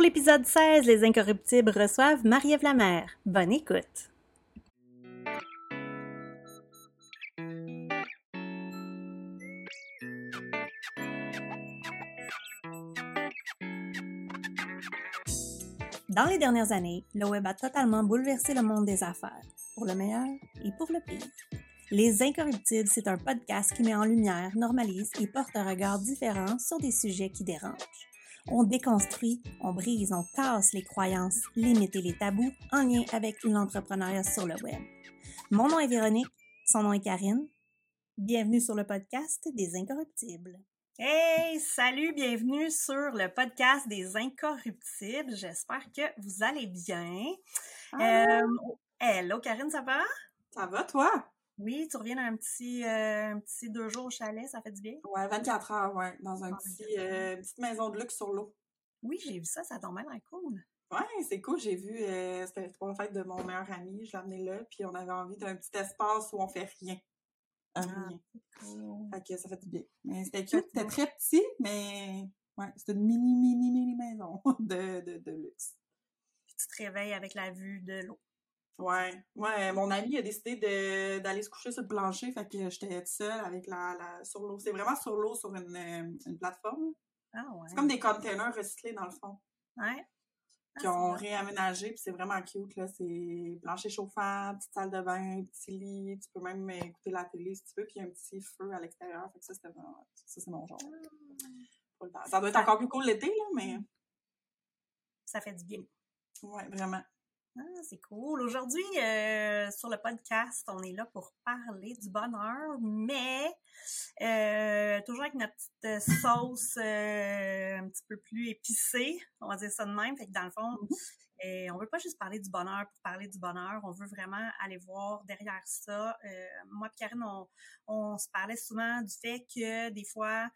Pour l'épisode 16, les Incorruptibles reçoivent Marie-Ève Lamère. Bonne écoute! Dans les dernières années, le web a totalement bouleversé le monde des affaires, pour le meilleur et pour le pire. Les Incorruptibles, c'est un podcast qui met en lumière, normalise et porte un regard différent sur des sujets qui dérangent. On déconstruit, on brise, on casse les croyances, limites et les tabous en lien avec l'entrepreneuriat sur le web. Mon nom est Véronique, son nom est Karine. Bienvenue sur le podcast des Incorruptibles. Hey, salut, bienvenue sur le podcast des Incorruptibles. J'espère que vous allez bien. Euh, hello, Karine, ça va? Ça va, toi? Oui, tu reviens d'un petit, euh, un petit deux jours au chalet, ça fait du bien? Ouais, 24 heures, ouais, dans un ah, petit, euh, une petite maison de luxe sur l'eau. Oui, j'ai vu ça, ça tombait l'air cool. Ouais, c'est cool, j'ai vu, euh, c'était pour la fête de mon meilleur ami, je l'ai amené là, puis on avait envie d'un petit espace où on fait rien. Ah, rien. Fait que ça fait du bien. Mais c'était cute, c'était très petit, mais ouais, c'était une mini, mini, mini maison de, de, de luxe. Puis tu te réveilles avec la vue de l'eau. Ouais, ouais, mon ami a décidé d'aller se coucher sur le plancher, fait que j'étais seule avec la, la sur l'eau. C'est vraiment sur l'eau sur une, une plateforme. Ah ouais. C'est comme des containers recyclés dans le fond. Ouais. Qui ah, ont réaménagé, puis c'est vraiment cute, là. C'est plancher chauffant, petite salle de bain, petit lit, tu peux même écouter la télé si tu veux, puis il y a un petit feu à l'extérieur. Fait que ça, c'était ça, c'est mon genre. Ah. Ça doit être encore plus cool l'été, là, mais. Ça fait du bien. Ouais, vraiment. Ah, c'est cool. Aujourd'hui, euh, sur le podcast, on est là pour parler du bonheur, mais euh, toujours avec notre petite euh, sauce un petit peu plus épicée, on va dire ça de même. Fait que dans le fond, mm-hmm. Et on veut pas juste parler du bonheur pour parler du bonheur, on veut vraiment aller voir derrière ça. Euh, moi et Karine, on, on, se parlait souvent du fait que des fois,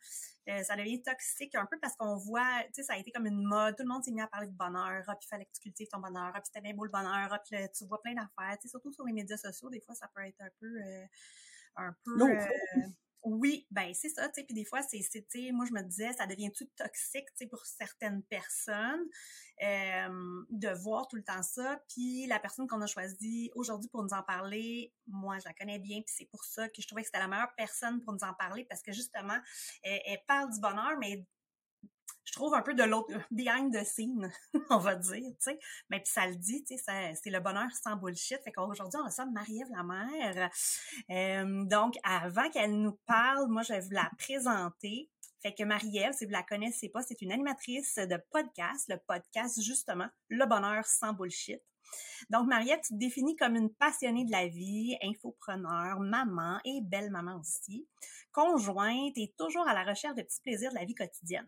euh, ça devient toxique un peu parce qu'on voit, tu sais, ça a été comme une mode, tout le monde s'est mis à parler de bonheur, ah, puis il fallait que tu cultives ton bonheur, ah, puis c'était bien beau le bonheur, ah, puis tu vois plein d'affaires, tu sais, surtout sur les médias sociaux, des fois, ça peut être un peu... Euh, un peu... Oui, ben c'est ça, tu sais, puis des fois, c'est, moi je me disais, ça devient tout toxique, tu sais, pour certaines personnes, euh, de voir tout le temps ça, puis la personne qu'on a choisie aujourd'hui pour nous en parler, moi je la connais bien, puis c'est pour ça que je trouvais que c'était la meilleure personne pour nous en parler, parce que justement, elle parle du bonheur, mais je trouve un peu de l'autre behind the scene, on va dire, tu sais. Mais puis ça le dit, tu sais, c'est le bonheur sans bullshit. Fait qu'aujourd'hui, on reçoit Marie-Ève Lamère. Euh, donc, avant qu'elle nous parle, moi, je vais vous la présenter. Fait que Marie-Ève, si vous la connaissez pas, c'est une animatrice de podcast, le podcast justement Le bonheur sans bullshit. Donc, Marie-Ève, tu te définis comme une passionnée de la vie, infopreneur, maman et belle maman aussi, conjointe et toujours à la recherche de petits plaisirs de la vie quotidienne.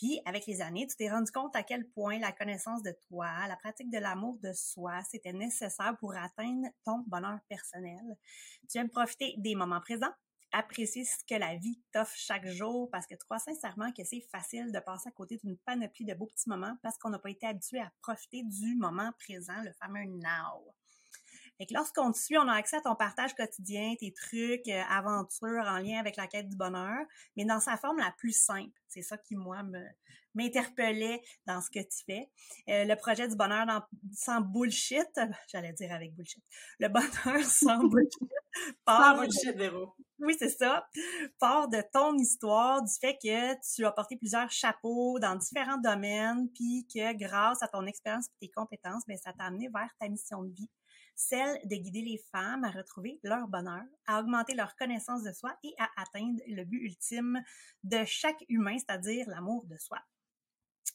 Puis, avec les années, tu t'es rendu compte à quel point la connaissance de toi, la pratique de l'amour de soi, c'était nécessaire pour atteindre ton bonheur personnel. Tu aimes profiter des moments présents, apprécier ce que la vie t'offre chaque jour parce que tu crois sincèrement que c'est facile de passer à côté d'une panoplie de beaux petits moments parce qu'on n'a pas été habitué à profiter du moment présent, le fameux now. Fait que lorsqu'on te suit, on a accès à ton partage quotidien, tes trucs, euh, aventures en lien avec la quête du bonheur, mais dans sa forme la plus simple. C'est ça qui, moi, me, m'interpellait dans ce que tu fais. Euh, le projet du bonheur sans bullshit, j'allais dire avec bullshit. Le bonheur sans bullshit. sans bullshit, Véro. Oui, c'est ça. Part de ton histoire, du fait que tu as porté plusieurs chapeaux dans différents domaines, puis que grâce à ton expérience et tes compétences, ben, ça t'a amené vers ta mission de vie celle de guider les femmes à retrouver leur bonheur, à augmenter leur connaissance de soi et à atteindre le but ultime de chaque humain, c'est-à-dire l'amour de soi.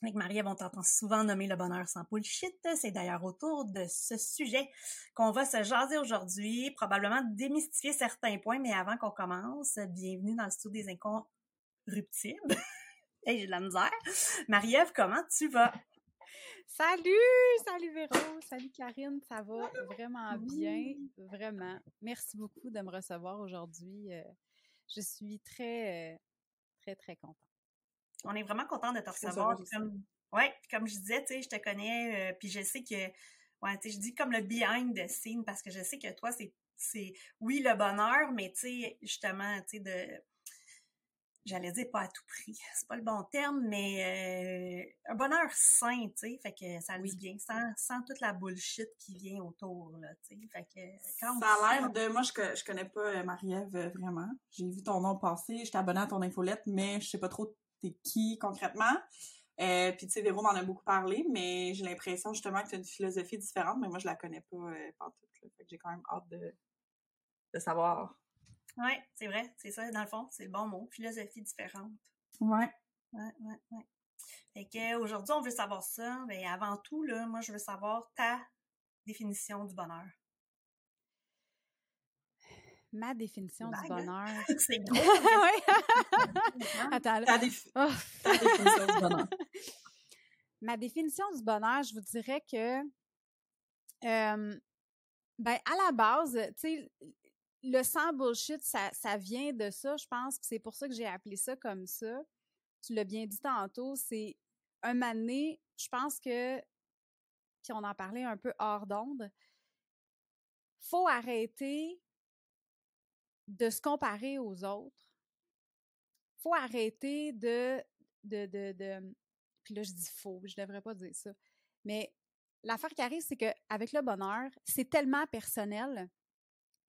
Avec Marie-Ève, on t'entend souvent nommer le bonheur sans bullshit. C'est d'ailleurs autour de ce sujet qu'on va se jaser aujourd'hui, probablement démystifier certains points, mais avant qu'on commence, bienvenue dans le studio des incorruptibles. hey, j'ai de la misère. Marie-Ève, comment tu vas? Salut! Salut Véro! Salut Karine! Ça va vraiment bien, vraiment. Merci beaucoup de me recevoir aujourd'hui. Euh, je suis très, euh, très, très contente. On est vraiment content de te recevoir. Comme, ouais, comme je disais, tu sais, je te connais, euh, puis je sais que, ouais, tu sais, je dis comme le behind the scene parce que je sais que toi, c'est, c'est, oui, le bonheur, mais tu sais, justement, tu sais, de, j'allais dire pas à tout prix, c'est pas le bon terme, mais euh, un bonheur sain, tu sais, fait que ça le dit bien, sans, sans toute la bullshit qui vient autour, là, tu sais, fait que quand Ça a l'air de... Moi, je, je connais pas euh, Marie-Ève euh, vraiment. J'ai vu ton nom passer, j'étais abonnée à ton infolette, mais je sais pas trop t'es qui concrètement. Euh, puis tu sais, Véro m'en a beaucoup parlé, mais j'ai l'impression justement que tu as une philosophie différente, mais moi, je la connais pas euh, tout. Fait que j'ai quand même hâte de, de savoir. Oui, c'est vrai, c'est ça, dans le fond, c'est le bon mot, philosophie différente. Ouais. Ouais, ouais, ouais. Fait que aujourd'hui, on veut savoir ça. Mais avant tout, là, moi, je veux savoir ta définition du bonheur. Ma définition du bonheur. c'est gros. Attends, Ta, oh. ta, définition du bonheur. Ma définition du bonheur, je vous dirais que, euh, ben, à la base, tu sais, le sans bullshit, ça, vient de ça, je pense. C'est pour ça que j'ai appelé ça comme ça. Tu l'as bien dit tantôt, c'est un mané, je pense que, puis on en parlait un peu hors d'onde, faut arrêter de se comparer aux autres. Faut arrêter de, de, de, de, puis là je dis faux, je devrais pas dire ça. Mais l'affaire qui arrive, c'est qu'avec le bonheur, c'est tellement personnel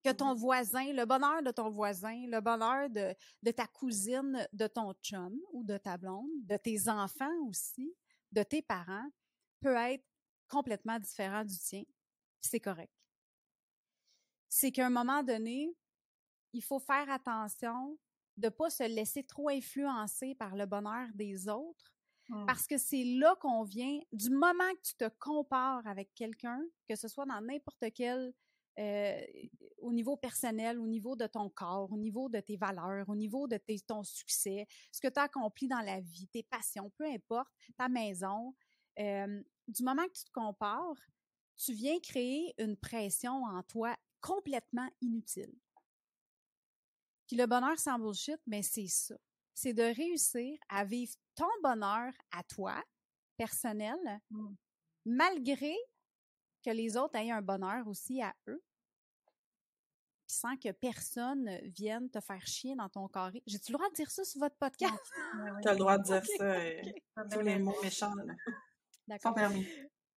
que ton mmh voisin, le bonheur de ton voisin, le bonheur de, de ta cousine, de ton chum ou de ta blonde, de tes enfants aussi, de tes parents, peut être complètement différent du tien. C'est correct. C'est qu'à un moment donné, il faut faire attention de ne pas se laisser trop influencer par le bonheur des autres, mmh. parce que c'est là qu'on vient, du moment que tu te compares avec quelqu'un, que ce soit dans n'importe quel euh, au niveau personnel, au niveau de ton corps, au niveau de tes valeurs, au niveau de ton succès, ce que tu as accompli dans la vie, tes passions, peu importe, ta maison. Euh, du moment que tu te compares, tu viens créer une pression en toi complètement inutile. Puis le bonheur sans bullshit, mais c'est ça. C'est de réussir à vivre ton bonheur à toi, personnel, mmh. malgré que les autres aient un bonheur aussi à eux, sans que personne vienne te faire chier dans ton carré. J'ai-tu le droit de dire ça sur votre podcast? Tu as le droit de dire ça. Euh, tous les mots méchants. D'accord. Sans permis.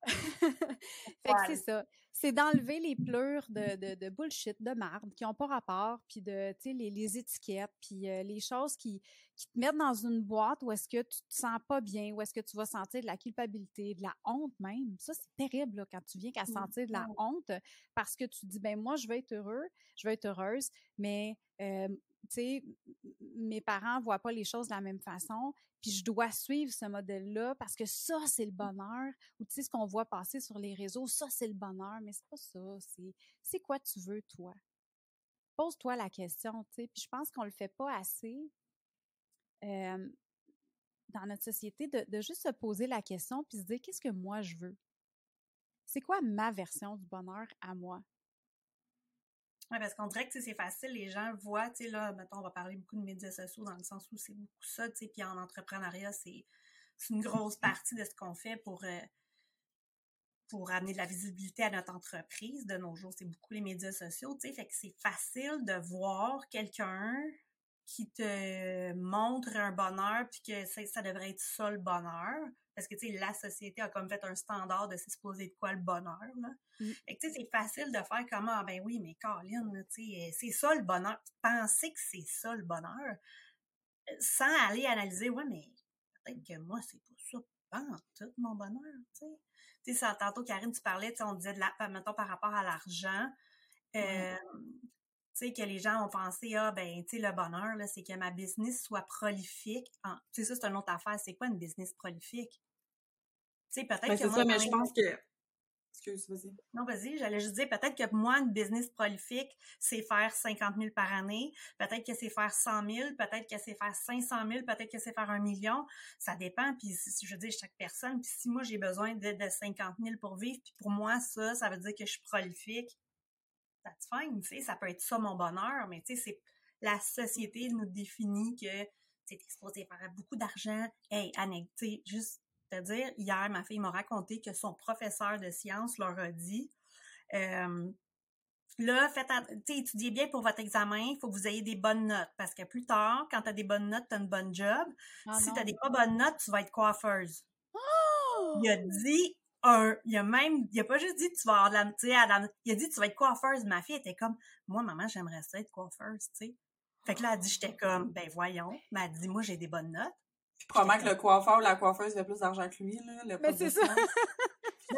fait que c'est ça. C'est d'enlever les pleurs de, de, de, bullshit, de marde, qui n'ont pas rapport, puis de, tu sais, les, les, étiquettes, puis euh, les choses qui, qui te mettent dans une boîte où est-ce que tu te sens pas bien, où est-ce que tu vas sentir de la culpabilité, de la honte même. Ça, c'est terrible, là, quand tu viens qu'à sentir de la honte, parce que tu dis, ben moi, je vais être heureux, je vais être heureuse, mais euh, tu sais, mes parents voient pas les choses de la même façon, puis je dois suivre ce modèle-là parce que ça, c'est le bonheur. Ou tu sais, ce qu'on voit passer sur les réseaux, ça, c'est le bonheur, mais c'est pas ça. C'est, c'est quoi tu veux, toi? Pose-toi la question, tu sais. Puis je pense qu'on le fait pas assez dans notre société de, de juste se poser la question puis se dire qu'est-ce que moi je veux? C'est quoi ma version du bonheur à moi? Oui, parce qu'on dirait que c'est facile, les gens voient, tu sais, là, mettons, on va parler beaucoup de médias sociaux dans le sens où c'est beaucoup ça, tu sais, puis en entrepreneuriat, c'est une grosse partie de ce qu'on fait pour, euh, pour amener de la visibilité à notre entreprise. De nos jours, c'est beaucoup les médias sociaux, tu sais, fait que c'est facile de voir quelqu'un qui te montre un bonheur puis que ça, devrait être ça le bonheur parce que, tu sais, la société a comme fait un standard de s'exposer de quoi le bonheur, là. Mm. tu sais, c'est facile de faire comment, ah, ben oui, mais Caroline, tu sais, c'est ça le bonheur. Penser que c'est ça le bonheur, euh, sans aller analyser, ouais, mais peut-être que moi, c'est pas ça, pas tout mon bonheur, tu sais. Tu sais, tantôt, Karine, tu parlais, tu on disait, de la, mettons, par rapport à l'argent, euh, sais, que les gens ont pensé, ah, ben, tu sais, le bonheur, là, c'est que ma business soit prolifique. Tu sais, ça, c'est une autre affaire. C'est quoi une business prolifique? Tu sais, peut-être ben, que. C'est ça, mais je pense que. Excuse, vas-y. Non, vas-y, j'allais juste dire, peut-être que moi, une business prolifique, c'est faire 50 000 par année. Peut-être que c'est faire 100 000, peut-être que c'est faire 500 000, peut-être que c'est faire un million. Ça dépend, puis je veux dire, chaque personne. Puis si moi, j'ai besoin de, de 50 000 pour vivre, puis pour moi, ça, ça veut dire que je suis prolifique. That's fine, tu sais, ça peut être ça mon bonheur, mais tu sais, c'est la société nous définit que tu es exposé faire beaucoup d'argent. Hey, Anne, tu sais, juste c'est-à-dire, hier, ma fille m'a raconté que son professeur de sciences leur a dit euh, là, faites, étudiez bien pour votre examen. Il faut que vous ayez des bonnes notes. Parce que plus tard, quand tu as des bonnes notes, tu as une bonne job. Ah si tu as des pas bonnes notes, tu vas être coiffeuse. Il a dit un, il a même, il a pas juste dit tu vas avoir de la, tu sais, il a dit tu vas être coiffeuse. Ma fille était comme, moi, maman, j'aimerais ça être coiffeuse, tu sais. Fait que là, elle dit, j'étais comme, ben voyons. Mais elle dit, moi, j'ai des bonnes notes. Puis probablement que le coiffeur ou la coiffeuse fait plus d'argent que lui, là. Le Mais c'est ça.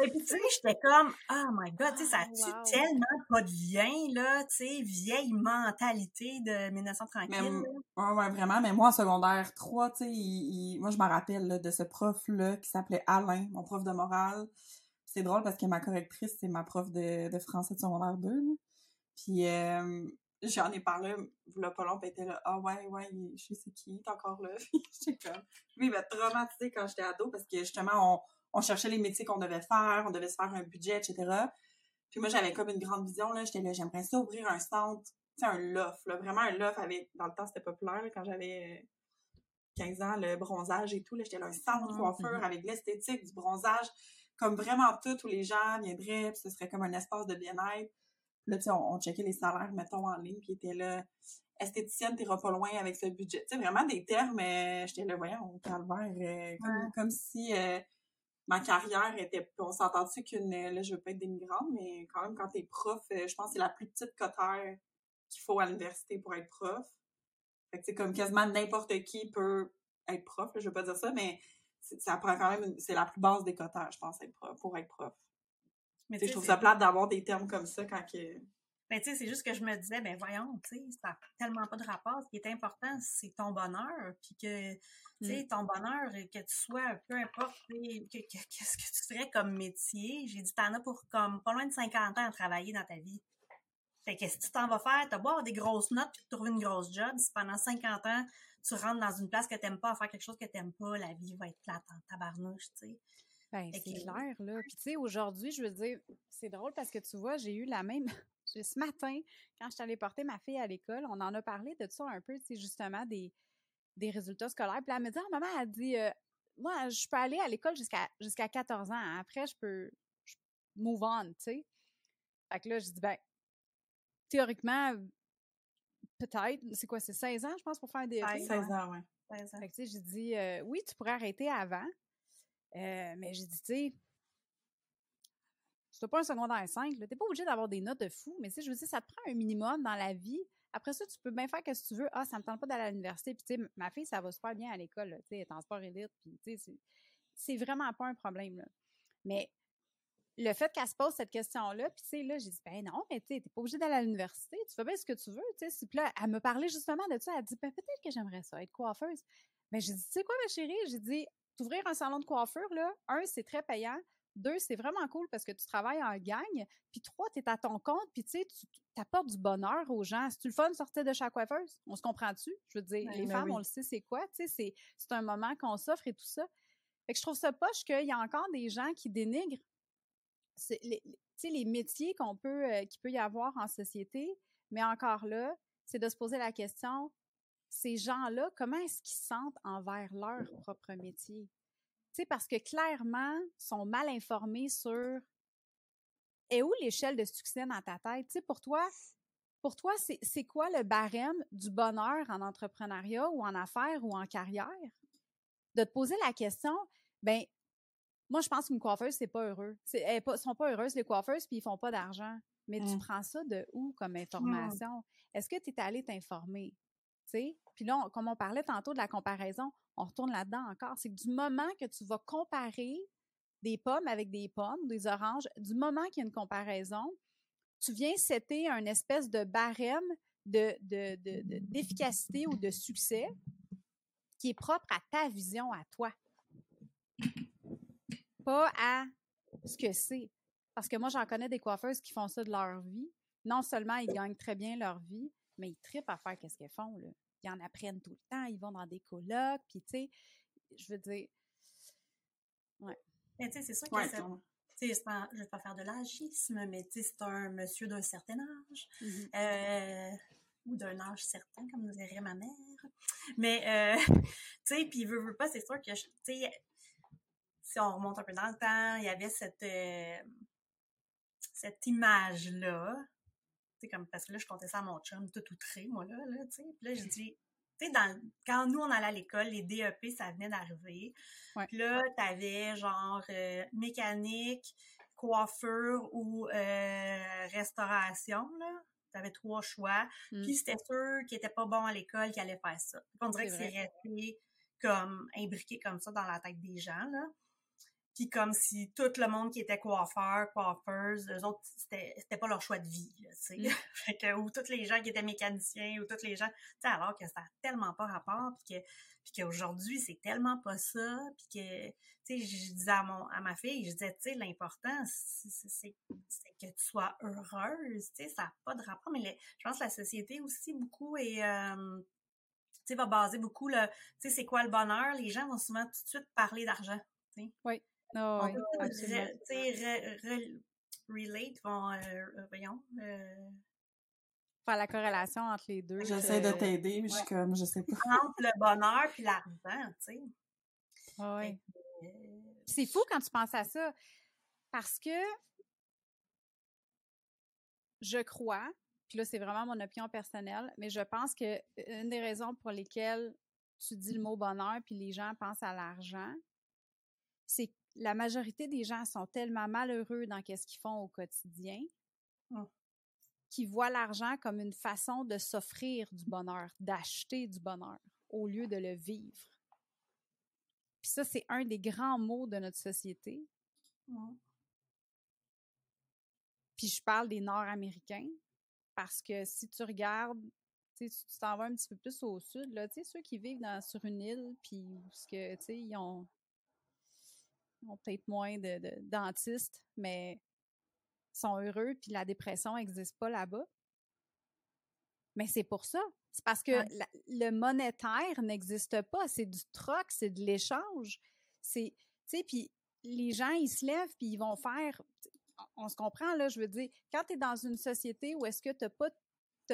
Et puis, tu sais, j'étais comme, oh my god, tu sais, ça a ah, tellement pas de lien, là, tu sais, vieille mentalité de 1930 ouais, vraiment, mais moi, en secondaire 3, tu sais, moi, je me rappelle de ce prof-là qui s'appelait Alain, mon prof de morale. C'est drôle parce que ma correctrice, c'est ma prof de, de français de secondaire 2, là. Puis, euh, j'en ai parlé, le pas long, était là, ah ouais, ouais, je sais qui, t'es encore là. j'étais comme, lui, il m'a traumatisé quand j'étais ado parce que justement, on, on cherchait les métiers qu'on devait faire, on devait se faire un budget, etc. Puis moi, j'avais comme une grande vision, là. J'étais là, j'aimerais ça ouvrir un centre, tu sais, un loft, là. Vraiment un loft avec, dans le temps, c'était populaire, quand j'avais 15 ans, le bronzage et tout, là. J'étais là, un centre de ah, coiffure avec l'esthétique, du bronzage, comme vraiment tout, où les gens viendraient, puis ce serait comme un espace de bien-être. Là, tu sais, on, checkait les salaires, mettons, en ligne, puis était là, esthéticienne, t'iras pas loin avec ce budget. Tu sais, vraiment des termes, euh, j'étais là, voyons, calvaire, euh, comme, comme si euh, ma carrière était, on s'entend dessus qu'une, là, je veux pas être dénigrante, mais quand même, quand t'es prof, je pense que c'est la plus petite cotère qu'il faut à l'université pour être prof. Fait que c'est comme quasiment n'importe qui peut être prof, je veux pas dire ça, mais ça prend quand même, c'est la plus basse des cotères, je pense, être prof, pour être prof. Mais je trouve ça plate d'avoir des termes comme ça quand que. Ben, tu sais, c'est juste que je me disais, ben voyons, tu sais, ça n'a tellement pas de rapport. Ce qui est important, c'est ton bonheur, puis que, tu sais, mm. ton bonheur, que tu sois, peu importe, qu'est-ce que tu ferais comme métier? J'ai dit, t'en as pour comme pas loin de 50 ans à travailler dans ta vie. Fait que tu t'en vas faire? T'as beau avoir des grosses notes puis trouver une grosse job. Si pendant 50 ans, tu rentres dans une place que t'aimes pas, à faire quelque chose que t'aimes pas, la vie va être plate en tabarnouche, tu sais. Ben, c'est clair, là. Puis, tu sais, aujourd'hui, je veux dire, c'est drôle parce que tu vois, j'ai eu la même. Ce matin, quand je allée porter ma fille à l'école, on en a parlé de ça un peu, tu sais, justement, des, des résultats scolaires. Puis, elle me dit, ah, maman, elle dit, euh, moi, je peux aller à l'école jusqu'à jusqu'à 14 ans. Après, je peux move on, tu sais. Fait que là, je dis, ben, théoriquement, peut-être, c'est quoi, c'est 16 ans, je pense, pour faire des. 16 ans, ouais. 16 ans. Fait que, tu sais, j'ai dit, euh, oui, tu pourrais arrêter avant. Euh, mais j'ai dit, tu sais, c'est pas un secondaire 5, t'es pas obligé d'avoir des notes de fou, mais tu sais, je veux dire, ça te prend un minimum dans la vie. Après ça, tu peux bien faire ce que tu veux. Ah, ça me tente pas d'aller à l'université. Puis, tu sais, ma fille, ça va super bien à l'école, tu sais, elle est en sport élite. Puis, tu sais, c'est vraiment pas un problème. Mais le fait qu'elle se pose cette question-là, puis tu sais, là, j'ai dit, ben non, mais tu sais, pas obligé d'aller à l'université, tu fais bien ce que tu veux, tu sais. Puis là, elle me parlait justement de ça, elle dit, ben peut-être que j'aimerais ça, être coiffeuse. Mais j'ai dit, tu sais quoi, ma chérie? J'ai dit, T'ouvrir un salon de coiffure, là, un, c'est très payant. Deux, c'est vraiment cool parce que tu travailles en gang. Puis trois, tu es à ton compte, puis tu sais, tu apportes du bonheur aux gens. C'est-tu le fun de sortir de chaque coiffeuse? On se comprend-tu? Je veux dire, les ben femmes, on le sait, c'est quoi? Tu sais, c'est un moment qu'on s'offre et tout ça. Fait que je trouve ça poche qu'il y a encore des gens qui dénigrent les, les métiers qu'on peut, euh, qu'il peut y avoir en société. Mais encore là, c'est de se poser la question, ces gens-là, comment est-ce qu'ils sentent envers leur propre métier? Sais, parce que clairement, sont mal informés sur est où l'échelle de succès dans ta tête? Tu sais, pour toi, pour toi, c'est quoi le barème du bonheur en entrepreneuriat ou en affaires ou en carrière? De te poser la question, ben moi, je pense qu'une coiffeuse, c'est pas heureux. Elles sont pas heureuses, les coiffeuses, puis ils font pas d'argent. Mais tu mmh. prends ça de où comme mmh. information? Est-ce que tu es allé t'informer? Puis là, comme on parlait tantôt de la comparaison, on retourne là-dedans encore. C'est que du moment que tu vas comparer des pommes avec des pommes, des oranges, du moment qu'il y a une comparaison, tu viens setter un espèce de barème d'efficacité ou de succès qui est propre à ta vision, à toi. Pas à ce que c'est. Parce que moi, j'en connais des coiffeuses qui font ça de leur vie. Non seulement ils gagnent très bien leur vie, mais ils tripent à faire qu'est-ce qu'elles font. Ils en apprennent tout le temps, ils vont dans des colloques, puis tu sais, je veux dire, ouais. Mais tu sais, c'est sûr que c'est pas, je vais pas faire de l'agisme, mais tu sais, c'est un monsieur d'un certain âge, mm-hmm. euh, ou d'un âge certain, comme nous dirait ma mère. Mais, euh, tu sais, puis il veut, veut pas, c'est sûr que, tu sais, si on remonte un peu dans le temps, il y avait cette, euh, cette image-là sais, comme, parce que là, je comptais ça à mon chum, tout outré, moi, là, là, tu sais. Puis là, j'ai dit, tu sais, dans, quand nous, on allait à l'école, les DEP, ça venait d'arriver. Puis là, t'avais, genre, euh, mécanique, coiffure ou euh, restauration, là. T'avais trois choix. Mmh. Puis c'était sûr qu'il était pas bon à l'école qu'il allait faire ça. On dirait que c'est resté comme imbriqué comme ça dans la tête des gens, là. Puis comme si tout le monde qui était coiffeur, coiffeuse, eux autres, c'était c'était pas leur choix de vie, tu sais. Mm. fait que, ou tous les gens qui étaient mécaniciens, ou tous les gens, tu sais, alors que ça a tellement pas rapport, puis que puis qu'aujourd'hui, c'est tellement pas ça, puis que, tu sais, je disais à, mon, à ma fille, je disais, tu sais, l'important, c'est c'est- c'est que tu sois heureuse, tu sais, ça n'a pas de rapport, mais je pense que la société aussi, beaucoup, est, euh, tu sais, va baser beaucoup, le, tu sais, c'est quoi le bonheur? Les gens vont souvent tout de suite parler d'argent, tu sais. Ah On oui, peut absolument. re- re- relate, vont, euh, euh, voyons, euh, Faire la corrélation entre les deux. J'essaie de que- t'aider, mais je suis comme, je sais pas. entre le bonheur puis l'argent, tu sais. Ah ouais. Euh, C'est fou quand tu penses à ça, parce que je crois, puis là c'est vraiment mon opinion personnelle, mais je pense que une des raisons pour lesquelles tu dis le mot bonheur puis les gens pensent à l'argent, c'est que la majorité des gens sont tellement malheureux dans qu'est-ce qu'ils font au quotidien Mm. qu'ils voient l'argent comme une façon de s'offrir du bonheur, d'acheter du bonheur au lieu de le vivre. Puis ça, c'est un des grands mots de notre société. ouais. Puis je parle des Nord-Américains parce que si tu regardes, tu sais, si tu t'en vas un petit peu plus au sud, là, tu sais, ceux qui vivent dans, sur une île, puis où ce que, tu sais, ils ont, ont peut-être moins de, de dentistes, mais sont heureux, puis la dépression n'existe pas là-bas. Mais c'est pour ça. C'est parce que la- le monétaire n'existe pas. C'est du troc, c'est de l'échange. C'est, tu sais, puis les gens, ils se lèvent, puis ils vont faire on se comprend, là, je veux dire, quand tu es dans une société où est-ce que tu n'as pas,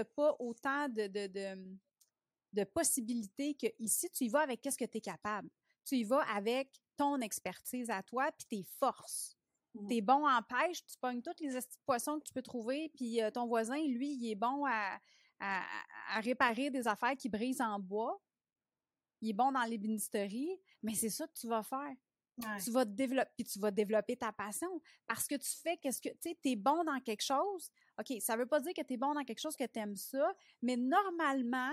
pas autant de, de, de, de possibilités que ici, tu y vas avec qu'est-ce que tu es capable. Tu y vas avec ton expertise à toi puis tes forces. Mhm. Tu es bon en pêche, tu pognes toutes les poissons que tu peux trouver, puis euh, ton voisin, lui, il est bon à, à, à réparer des affaires qui brisent en bois. Il est bon dans l'ébénisterie, mais c'est ça que tu vas faire Ouais. tu vas te développer, puis tu vas développer ta passion parce que tu fais qu'est-ce que, tu sais, t'es bon dans quelque chose. OK, ça veut pas dire que tu es bon dans quelque chose que tu aimes ça, mais normalement,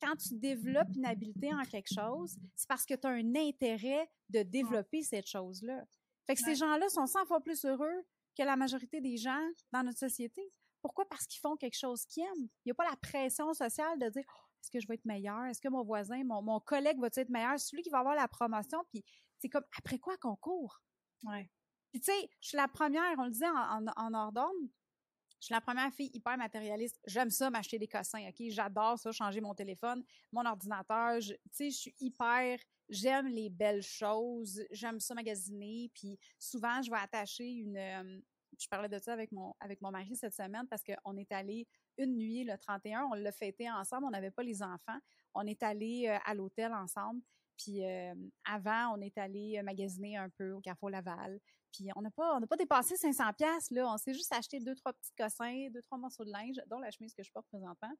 quand tu développes une habileté en quelque chose, c'est parce que tu as un intérêt de développer cette chose-là. Fait que Ouais. ces gens-là sont 100 fois plus heureux que la majorité des gens dans notre société. Pourquoi? Parce qu'ils font quelque chose qu'ils aiment. Il n'y a pas la pression sociale de dire Oh, est-ce que je vais être meilleur? Est-ce que mon voisin, mon, mon collègue va être meilleur? C'est celui qui va avoir la promotion, puis c'est comme après quoi qu'on court? Ouais. Puis tu sais, je suis la première, on le disait en, en, en hors d'onde, je suis la première fille hyper matérialiste. J'aime ça m'acheter des cossins, OK? J'adore ça, changer mon téléphone, mon ordinateur. Tu sais, je suis hyper... J'aime les belles choses. J'aime ça magasiner. Puis souvent, je vais attacher une... euh, je parlais de ça avec mon, avec mon mari cette semaine parce qu'on est allé une nuit, le 31, on l'a fêté ensemble. On n'avait pas les enfants. On est allé euh, à l'hôtel ensemble. Puis euh, avant, on est allé euh, magasiner un peu au Carrefour Laval. Puis on n'a pas, on n'a pas dépassé 500 pièces là. On s'est juste acheté deux trois petits cossins, deux trois morceaux de linge, dont la chemise que je porte présentement.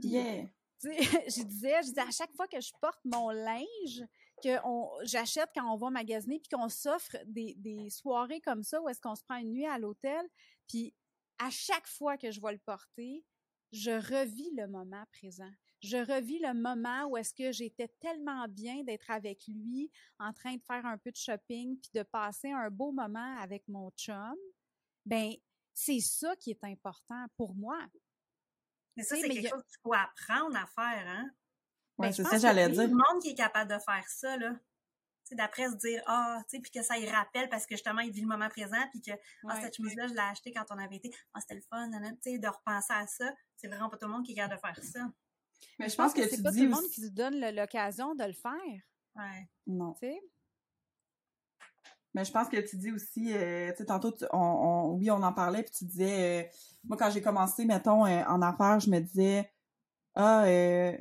Puis, Yeah! tu sais, je disais, je disais à chaque fois que je porte mon linge, que j'achète quand on va magasiner, puis qu'on s'offre des, des soirées comme ça où est-ce qu'on se prend une nuit à l'hôtel, puis à chaque fois que je vais le porter, je revis le moment présent. Je revis le moment où est-ce que j'étais tellement bien d'être avec lui, en train de faire un peu de shopping, puis de passer un beau moment avec mon chum. Ben, c'est ça qui est important pour moi. Mais ça, c'est quelque a- chose qu'il faut apprendre à faire, hein? Ben, c'est ça, que j'allais dire. du monde qui est capable de faire ça, là. Tu sais, d'après se dire, ah, tu sais, puis que ça y rappelle parce que justement, il vit le moment présent, puis que, ah, Ouais. cette chemise-là, je l'ai achetée quand on avait été, ah, c'était le fun, nanana. tu sais, de repenser à ça. C'est vraiment pas tout le monde qui est capable de faire ça. Mais je pense que, c'est tu pas tout dis le monde aussi- qui se donne l'occasion de le faire, Ouais. Non. tu sais? Mais je pense que tu dis aussi, euh, tu sais, tantôt, tu- on, on- oui, on en parlait, puis tu disais, euh, moi, quand j'ai commencé, mettons, euh, en affaires, je me disais, ah, euh,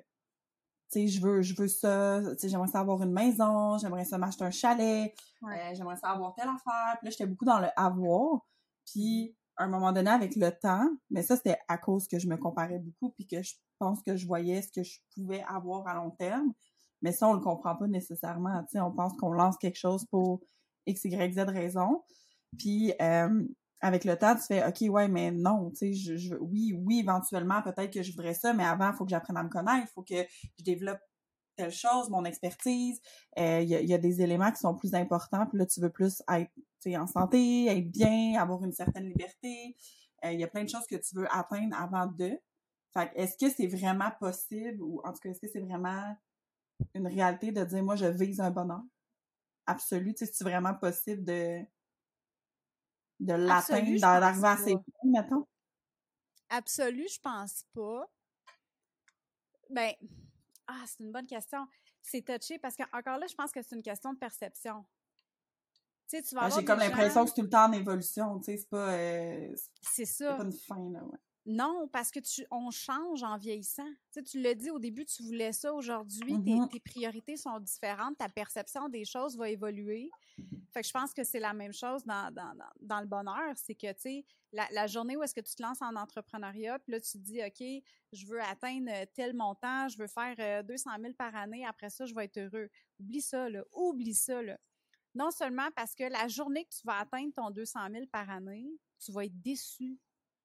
tu sais, je veux, je veux ça, tu sais, j'aimerais ça avoir une maison, j'aimerais ça m'acheter un chalet, Ouais. euh, j'aimerais ça avoir telle affaire, puis là, j'étais beaucoup dans le avoir, puis à un moment donné, avec le temps, mais ça, c'était à cause que je me comparais beaucoup, puis que je pense que je voyais ce que je pouvais avoir à long terme. Mais ça, on le comprend pas nécessairement. Tu sais, on pense qu'on lance quelque chose pour X, Y, Z raison. Puis, euh, avec le temps, tu fais, OK, ouais, mais non, tu sais, je, je, oui, oui, éventuellement, peut-être que je voudrais ça, mais avant, il faut que j'apprenne à me connaître, il faut que je développe telle chose, mon expertise. Euh, il y, a, des éléments qui sont plus importants, puis là, tu veux plus être en santé, être bien, avoir une certaine liberté. Euh, il y a plein de choses que tu veux atteindre avant de. Fait est-ce que c'est vraiment possible, ou en tout cas, est-ce que c'est vraiment une réalité de dire, moi, je vise un bonheur absolu? Tu sais, c'est vraiment possible de, de l'atteindre, d'arriver à ses points, mettons? Absolu, je pense pas. Ben, ah, c'est une bonne question. C'est touché parce qu'encore là, je pense que c'est une question de perception. Tu sais, tu vas J'ai comme l'impression que c'est tout le temps en évolution, tu sais, c'est pas... Euh, c'est ça. C'est pas une fin, là, ouais. Non, parce que tu, on change en vieillissant. Tu, sais, tu l'as dit au début, tu voulais ça. Aujourd'hui, tes, mm-hmm. tes, priorités sont différentes. Ta perception des choses va évoluer. Fait que je pense que c'est la même chose dans, dans, dans, le bonheur. C'est que, tu sais, la, la, journée où est-ce que tu te lances en entrepreneuriat, puis là, tu te dis, OK, je veux atteindre tel montant, je veux faire 200 euh, 000 par année, après ça, je vais être heureux. Oublie ça, là. Oublie ça, là. Non seulement parce que la journée que tu vas atteindre ton 200 000 par année, tu vas être déçu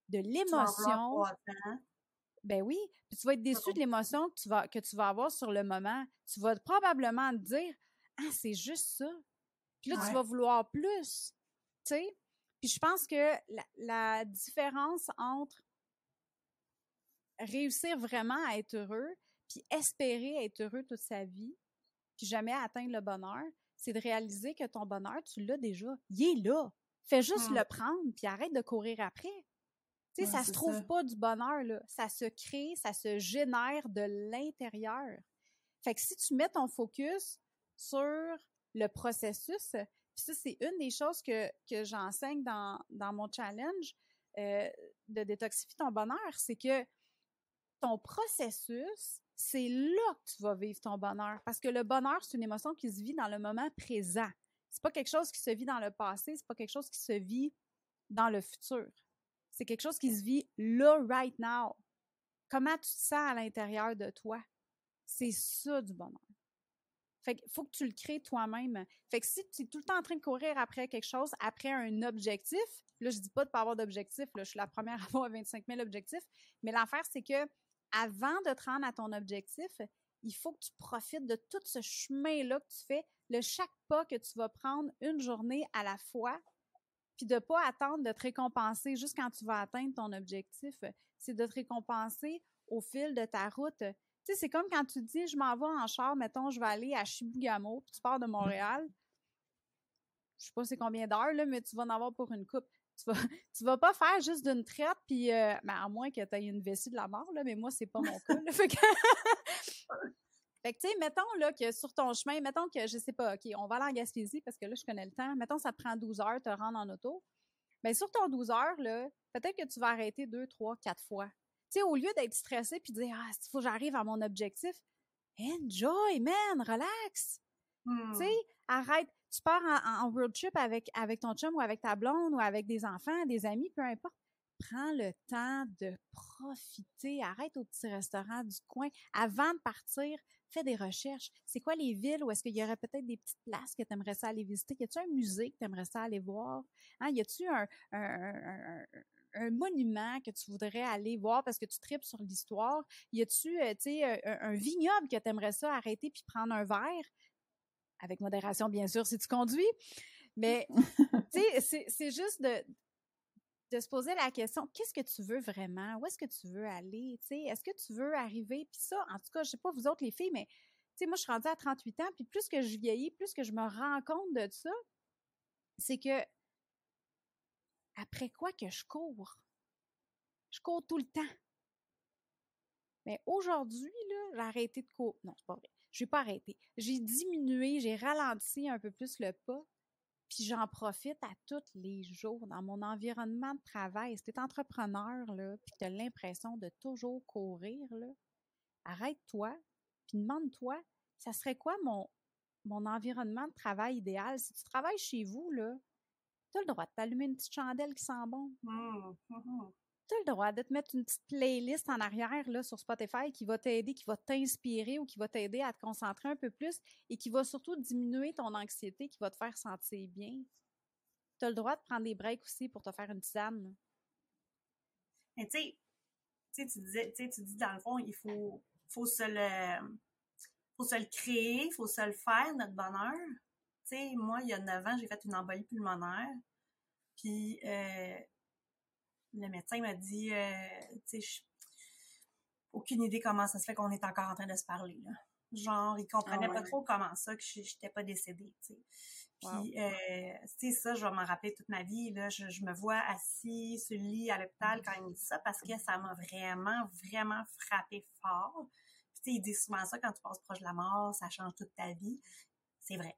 de l'émotion. Ben oui, puis tu vas être déçu de l'émotion que tu vas que tu vas avoir sur le moment. Tu vas probablement te dire "Ah, c'est juste ça." Là tu vas vouloir plus. Tu sais? Puis je pense que la, différence entre réussir vraiment à être heureux puis espérer être heureux toute sa vie, puis jamais atteindre le bonheur, c'est de réaliser que ton bonheur, tu l'as déjà. Il est là. Fais juste le prendre, puis arrête de courir après. Tu sais, ça se trouve pas du bonheur, là. Ça se crée, ça se génère de l'intérieur. Fait que si tu mets ton focus sur le processus, puis ça, c'est une des choses que, j'enseigne dans, dans mon challenge euh, de détoxifier ton bonheur, c'est que ton processus, c'est là que tu vas vivre ton bonheur. Parce que le bonheur, c'est une émotion qui se vit dans le moment présent. C'est pas quelque chose qui se vit dans le passé, c'est pas quelque chose qui se vit dans le futur. C'est quelque chose qui se vit là, right now. Comment tu te sens à l'intérieur de toi? C'est ça du bonheur. Fait faut que tu le crées toi-même. Fait que si tu es tout le temps en train de courir après quelque chose, après un objectif, là, je dis pas de pas avoir d'objectif, là, je suis la première à avoir 25 000 objectifs, mais l'affaire, c'est que avant de te rendre à ton objectif, il faut que tu profites de tout ce chemin-là que tu fais, le chaque pas que tu vas prendre une journée à la fois, puis de pas attendre de te récompenser juste quand tu vas atteindre ton objectif. C'est de te récompenser au fil de ta route. Sais, c'est comme quand tu dis, je m'en vais en char, mettons, je vais aller à Chibougamau, puis tu pars de Montréal. Je sais pas c'est combien d'heures, là, mais tu vas en avoir pour une coupe. Tu vas, tu vas pas faire juste d'une traite, puis, euh, ben, à moins que tu aies une vessie de la mort, là, mais moi, c'est pas mon cas. Fait que, tu sais, mettons là, que sur ton chemin, mettons que, je sais pas, OK, on va aller en Gaspésie parce que là, je connais le temps. Mettons, ça te prend 12 heures te rendre en auto. Bien, sur ton 12 heures, là, peut-être que tu vas arrêter deux, trois, quatre fois. Tu sais, au lieu d'être stressé puis de dire, ah, il faut que j'arrive à mon objectif, enjoy, man, relax. Tu sais, hmm. arrête. Tu pars en, en, road trip avec, avec ton chum ou avec ta blonde ou avec des enfants, des amis, peu importe prends le temps de profiter. Arrête au petit restaurant du coin. Avant de partir, fais des recherches. C'est quoi les villes où est-ce qu'il y aurait peut-être des petites places que tu aimerais ça aller visiter? Y a-tu un musée que tu aimerais ça aller voir? Hein? Y a-tu un, un, un, monument que tu voudrais aller voir parce que tu tripes sur l'histoire? Y a-tu, euh, tu sais, un, un, vignoble que tu aimerais ça arrêter puis prendre un verre? Avec modération, bien sûr, si tu conduis. Mais, tu sais, c'est juste de, de se poser la question qu'est-ce que tu veux vraiment? Où est-ce que tu veux aller? Est-ce que tu veux arriver? Puis ça en tout cas je sais pas vous autres les filles mais tu sais moi je suis rendue à 38 ans puis plus que je vieillis plus que je me rends compte de ça c'est que après quoi que je cours je cours tout le temps mais aujourd'hui j'ai arrêté de courir non c'est pas vrai je vais pas arrêter j'ai diminué j'ai ralenti un peu plus le pas puis j'en profite à tous les jours dans mon environnement de travail. Si tu es entrepreneur, là, puis tu as l'impression de toujours courir, arrête-toi, puis demande-toi, ça serait quoi mon, mon environnement de travail idéal? Si tu travailles chez vous, là, Tu as le droit de t'allumer une petite chandelle qui sent bon. Mmh, mmh. Tu as le droit de te mettre une petite playlist en arrière là, sur Spotify qui va t'aider, qui va t'inspirer ou qui va t'aider à te concentrer un peu plus et qui va surtout diminuer ton anxiété, qui va te faire sentir bien. Tu as le droit de prendre des breaks aussi pour te faire une tisane. Mais tu sais, tu disais, tu dis dans le fond, il faut, faut se le, faut se le créer, il faut se le faire, notre bonheur. Sais, moi, il y a 9 ans, j'ai fait une embolie pulmonaire. Puis, euh, le médecin m'a dit, euh, tu sais, aucune idée comment ça se fait qu'on est encore en train de se parler, là. Genre, il comprenait Ah pas trop comment ça que je j'étais pas décédée, tu sais. Puis, euh, tu sais, ça, je vais m'en rappeler toute ma vie, là. Je, je me vois assis sur le lit à l'hôpital quand il me dit ça parce que ça m'a vraiment, vraiment frappé fort. Puis, tu sais, il dit souvent ça quand tu passes proche de la mort, ça change toute ta vie. C'est vrai.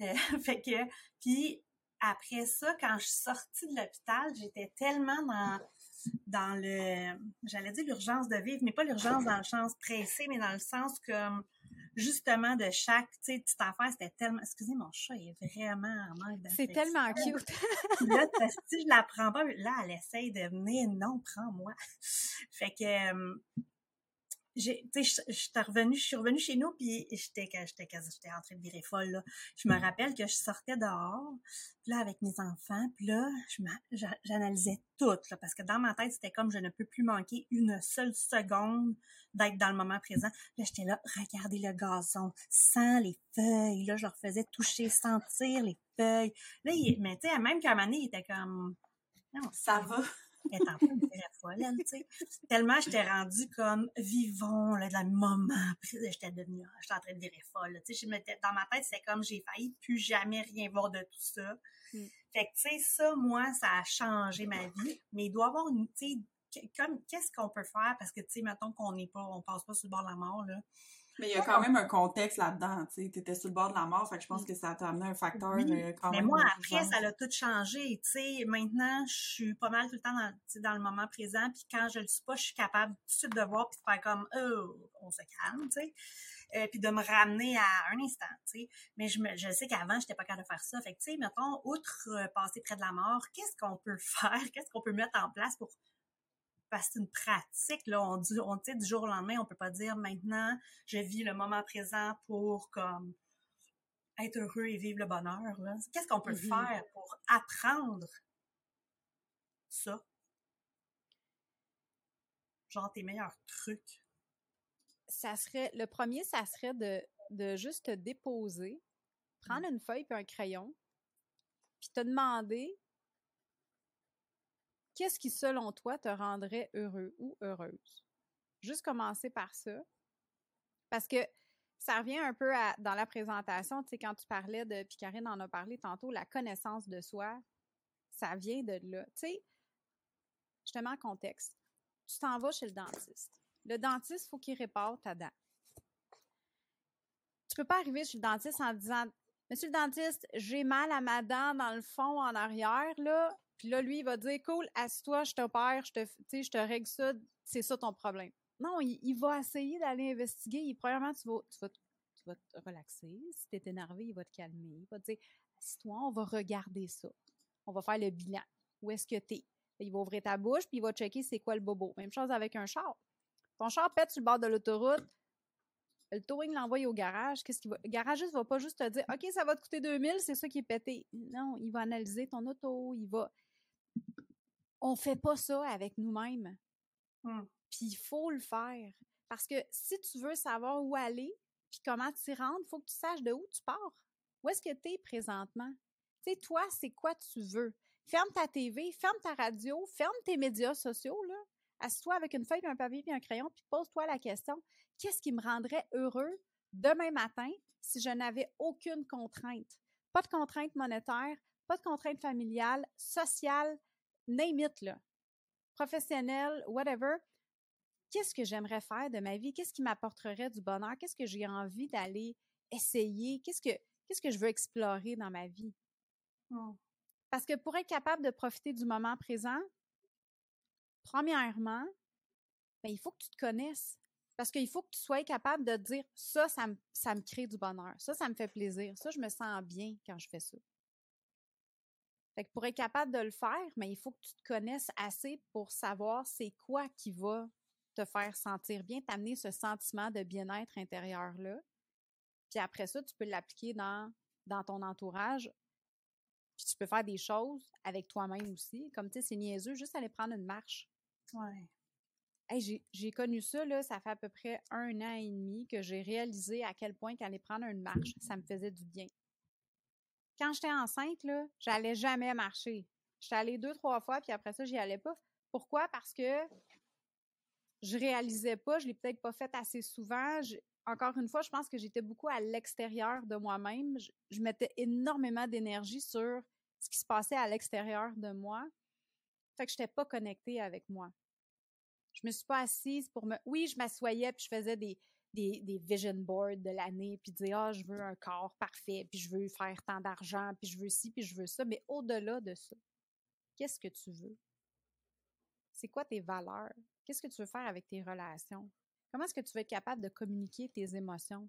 Euh, fait que, puis après ça, quand je suis sortie de l'hôpital, j'étais tellement dans dans le j'allais dire l'urgence de vivre, mais pas l'urgence dans le sens pressé, mais dans le sens comme justement de chaque tu sais, petite affaire, c'était tellement excusez mon chat il est vraiment en manque C'est tellement cute. Là, si je la prends pas, là, elle essaye de venir, non, prends-moi. Fait que, euh, j'ai, tu sais, je, suis revenue, je suis revenue chez nous, puis j'étais, j'étais, quasi- j'étais en train de virer folle, là. Je me rappelle que je sortais dehors, puis là, avec mes enfants, puis là, je j'analysais tout, là, parce que dans ma tête, c'était comme je ne peux plus manquer une seule seconde d'être dans le moment présent. Là, j'étais là, regardez le gazon, sans les feuilles, là, je leur faisais toucher, sentir les feuilles. Là, il, mais tu sais, même qu'à un moment donné, il était comme, non, Ça va. Elle est en train de virer folle, elle, tu sais. Tellement j'étais rendue comme vivons là, dans le moment. J'étais devenue, j'étais en train de virer folle. Tu sais, je m'étais, dans ma tête, c'est comme j'ai failli plus jamais rien voir de tout ça. Mm. Fait que, tu sais, ça, moi, ça a changé ma vie. Mais il doit y avoir une, tu sais, comme, qu'est-ce qu'on peut faire? Parce que, tu sais, mettons qu'on n'est pas, on passe pas sur le bord de la mort, là. Mais il y a quand même un contexte là-dedans, tu sais. T'étais sur le bord de la mort, fait que je pense que ça t'a amené un facteur Oui, euh, quand Mais même. moi, urgent. après, ça l'a tout changé. Tu sais, maintenant, je suis pas mal tout le temps dans, dans le moment présent. Puis quand je le suis pas, je suis capable tout de suite de voir puis de faire comme, oh, on se calme, tu sais. Euh, puis de me ramener à un instant, tu sais. Mais je, me, je sais qu'avant, j'étais pas capable de faire ça. Fait que, tu sais, mettons, outre euh, passer près de la mort, qu'est-ce qu'on peut faire? Qu'est-ce qu'on peut mettre en place pour parce que c'est une pratique, là, on dit, on, sais, du jour au lendemain, on peut pas dire maintenant, je vis le moment présent pour, comme, être heureux et vivre le bonheur. Qu'est-ce qu'on peut Mhm. faire pour apprendre ça? Genre tes meilleurs trucs. ça serait le premier, ça serait de, de juste te déposer, prendre une feuille puis un crayon, puis te demander qu'est-ce qui, selon toi, te rendrait heureux ou heureuse? Juste commencer par ça. Parce que ça revient un peu dans la présentation, tu sais, quand tu parlais de, puis Karine en a parlé tantôt, la connaissance de soi, ça vient de là. Tu sais, je te en contexte. Tu t'en vas chez le dentiste. Le dentiste, il faut qu'il répare ta dent. Tu peux pas arriver chez le dentiste en disant Monsieur le dentiste, j'ai mal à ma dent dans le fond, en arrière, là. Puis là, lui, il va dire Cool, assis-toi, je t'opère, je te, je te règle ça, c'est ça ton problème. Non, il, il va essayer d'aller investiguer. Il, premièrement, tu vas, tu, vas, tu vas te relaxer. Si tu es énervé, il va te calmer. Il va te dire Assis-toi, on va regarder ça. On va faire le bilan. Où est-ce que tu es? Il va ouvrir ta bouche, puis il va checker c'est quoi le bobo. Même chose avec un char. Ton char pète sur le bord de l'autoroute. Le towing l'envoie au garage. Qu'est-ce qu'il va. Le garagiste va pas juste te dire OK, ça va te coûter 2000, c'est ça qui est pété. Non, il va analyser ton auto. Il va. On fait pas ça avec nous-mêmes. Hmm. Puis il faut le faire. Parce que si tu veux savoir où aller, puis comment t'y rendre, il faut que tu saches de où tu pars. Où est-ce que tu es présentement? Tu sais, toi, c'est quoi tu veux? Ferme ta TV, ferme ta radio, ferme tes médias sociaux, là. Assis-toi avec une feuille, puis un papier, puis un crayon, puis pose-toi la question qu'est-ce qui me rendrait heureux demain matin si je n'avais aucune contrainte? Pas de contrainte monétaire, pas de contrainte familiale, sociale, name it, là. Professionnelle, whatever. Qu'est-ce que j'aimerais faire de ma vie? Qu'est-ce qui m'apporterait du bonheur? Qu'est-ce que j'ai envie d'aller essayer? Qu'est-ce que, qu'est-ce que je veux explorer dans ma vie? Hmm. Parce que pour être capable de profiter du moment présent, premièrement, ben, il faut que tu te connaisses. Parce qu'il faut que tu sois capable de dire ça, ça me, ça me crée du bonheur. Ça, ça me fait plaisir. Ça, je me sens bien quand je fais ça. Fait que pour être capable de le faire, mais il faut que tu te connaisses assez pour savoir c'est quoi qui va te faire sentir bien, t'amener ce sentiment de bien-être intérieur-là. Puis après ça, tu peux l'appliquer dans, dans ton entourage. Puis tu peux faire des choses avec toi-même aussi. Comme tu sais, c'est niaiseux, juste aller prendre une marche. Ouais. Hey, j'ai connu ça, là, ça fait à peu près un an et demi que j'ai réalisé à quel point qu'aller prendre une marche, ça me faisait du bien quand j'étais enceinte, là, j'allais jamais marcher. J'étais allée deux, trois fois, puis après ça, j'y allais pas. Pourquoi? Parce que je réalisais pas, je l'ai peut-être pas fait assez souvent. encore une fois, je pense que j'étais beaucoup à l'extérieur de moi-même. Je, mettais énormément d'énergie sur ce qui se passait à l'extérieur de moi. Fait que j'étais pas connectée avec moi. Je me suis pas assise pour me. Oui, je m'assoyais puis je faisais des, des, vision boards de l'année, puis dire Ah, je veux un corps parfait, puis je veux faire tant d'argent, puis je veux ci, puis je veux ça. Mais au-delà de ça, qu'est-ce que tu veux? C'est quoi tes valeurs? Qu'est-ce que tu veux faire avec tes relations? Comment est-ce que tu veux être capable de communiquer tes émotions?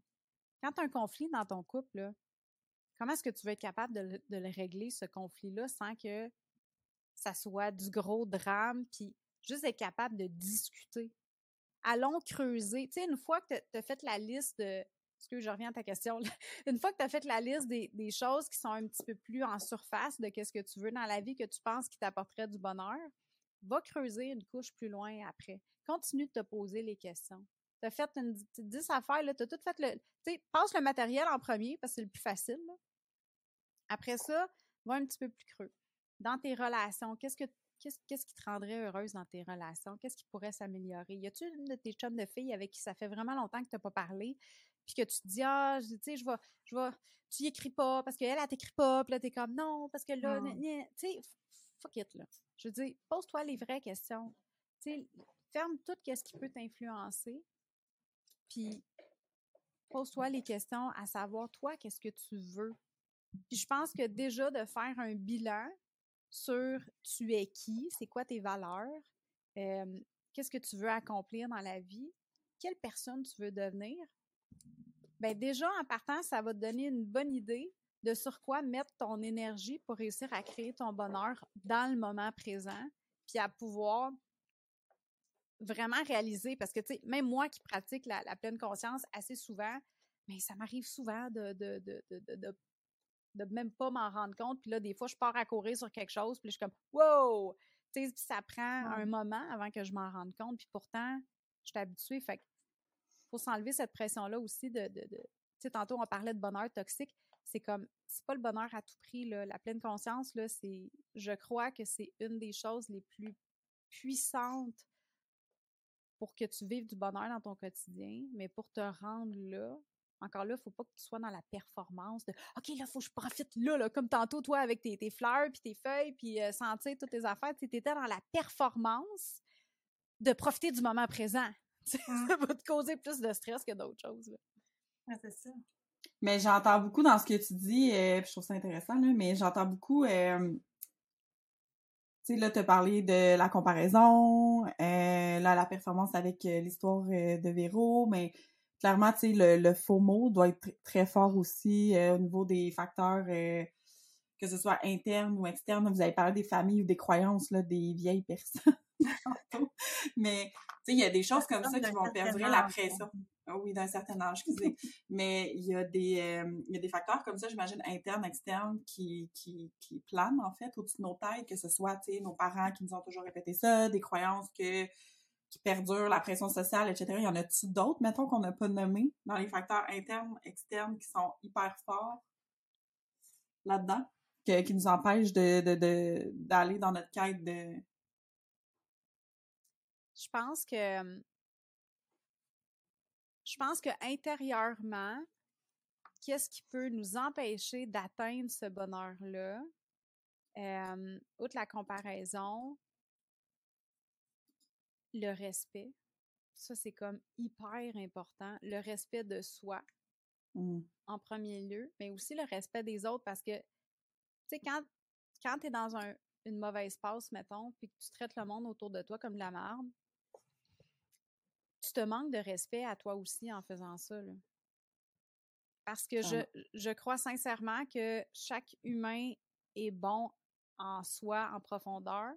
Quand tu as un conflit dans ton couple, comment est-ce que tu veux être capable de, de le régler, ce conflit-là, sans que ça soit du gros drame, puis juste être capable de discuter? Allons creuser. Tu sais, une fois que tu as fait la liste de. Excuse, je reviens à ta question. Une fois que tu as fait la liste des, choses qui sont un petit peu plus en surface de qu'est-ce que tu veux dans la vie, que tu penses qui t'apporterait du bonheur, va creuser une couche plus loin après. Continue de te poser les questions. Tu as fait une, 10 affaires, tu as tout fait le. Tu sais, passe le matériel en premier parce que c'est le plus facile. Après ça, va un petit peu plus creux. Dans tes relations, qu'est-ce que qu'est-ce qui te rendrait heureuse dans tes relations? Qu'est-ce qui pourrait s'améliorer? Y a-tu une de tes chums de filles avec qui ça fait vraiment longtemps que tu n'as pas parlé, puis que tu te dis, ah, tu sais, je vais, je vais, tu y écris pas parce qu'elle, elle, t'écrit pas, puis là, t'es comme, non, parce que là, tu sais, fuck it, là. Je veux dire, pose-toi les vraies questions. Tu sais, ferme tout ce qui peut t'influencer, puis pose-toi les questions à savoir, toi, qu'est-ce que tu veux? Puis je pense que déjà de faire un bilan, sur tu es qui, c'est quoi tes valeurs, qu'est-ce que tu veux accomplir dans la vie, quelle personne tu veux devenir. Ben déjà, en partant, ça va te donner une bonne idée de sur quoi mettre ton énergie pour réussir à créer ton bonheur dans le moment présent, puis à pouvoir vraiment réaliser, parce que, tu sais, même moi qui pratique la, pleine conscience assez souvent, mais ça m'arrive souvent de, même pas m'en rendre compte. Puis là, des fois, je pars à courir sur quelque chose, puis je suis comme « Wow! » Tu sais, ça prend un moment avant que je m'en rende compte. Puis pourtant, je suis habituée. Fait faut s'enlever cette pression-là aussi de... de, tu sais, tantôt, on parlait de bonheur toxique. C'est comme, c'est pas le bonheur à tout prix, là. La pleine conscience, là, c'est... Je crois que c'est une des choses les plus puissantes pour que tu vives du bonheur dans ton quotidien, mais pour te rendre là, encore là, il ne faut pas que tu sois dans la performance de OK, là, il faut que je profite là, là, comme tantôt, toi, avec tes, fleurs, puis tes feuilles, puis euh, sentir toutes tes affaires. Tu étais dans la performance de profiter du moment présent. Mmh. ça va te causer plus de stress que d'autres choses. c'est ça. Mais j'entends beaucoup dans ce que tu dis, euh, je trouve ça intéressant, là, mais j'entends beaucoup. Euh, tu sais, là, tu as parlé de la comparaison, là, la performance avec l'histoire de Véro, mais clairement, tu sais, le, le FOMO doit être très fort aussi euh, au niveau des facteurs, euh, que ce soit interne ou externe. Vous avez parlé des familles ou des croyances, là, des vieilles personnes. Mais, tu sais, il y a des choses comme ça qui vont perdre la pression. Ah oui, d'un certain âge, excusez. Mais il y a des, euh, il y a des facteurs comme ça, j'imagine, internes, externes, qui, qui, qui planent, en fait, au-dessus de nos têtes, que ce soit, tu sais, nos parents qui nous ont toujours répété ça, des croyances que qui perdurent, la pression sociale, etc. Il y en a-tu d'autres, mettons, qu'on n'a pas nommés dans les facteurs internes, externes qui sont hyper forts là-dedans, qui nous empêchent de, d'aller dans notre quête de. Je pense que je pense que intérieurement, qu'est-ce qui peut nous empêcher d'atteindre ce bonheur-là? Euh, outre la comparaison, le respect. Ça, c'est comme hyper important. Le respect de soi mmh. en premier lieu, mais aussi le respect des autres parce que, tu sais, quand, quand tu es dans un, une mauvaise passe, mettons, puis que tu traites le monde autour de toi comme de la merde, tu te manques de respect à toi aussi en faisant ça. Parce que je, je crois sincèrement que chaque humain est bon en soi en profondeur.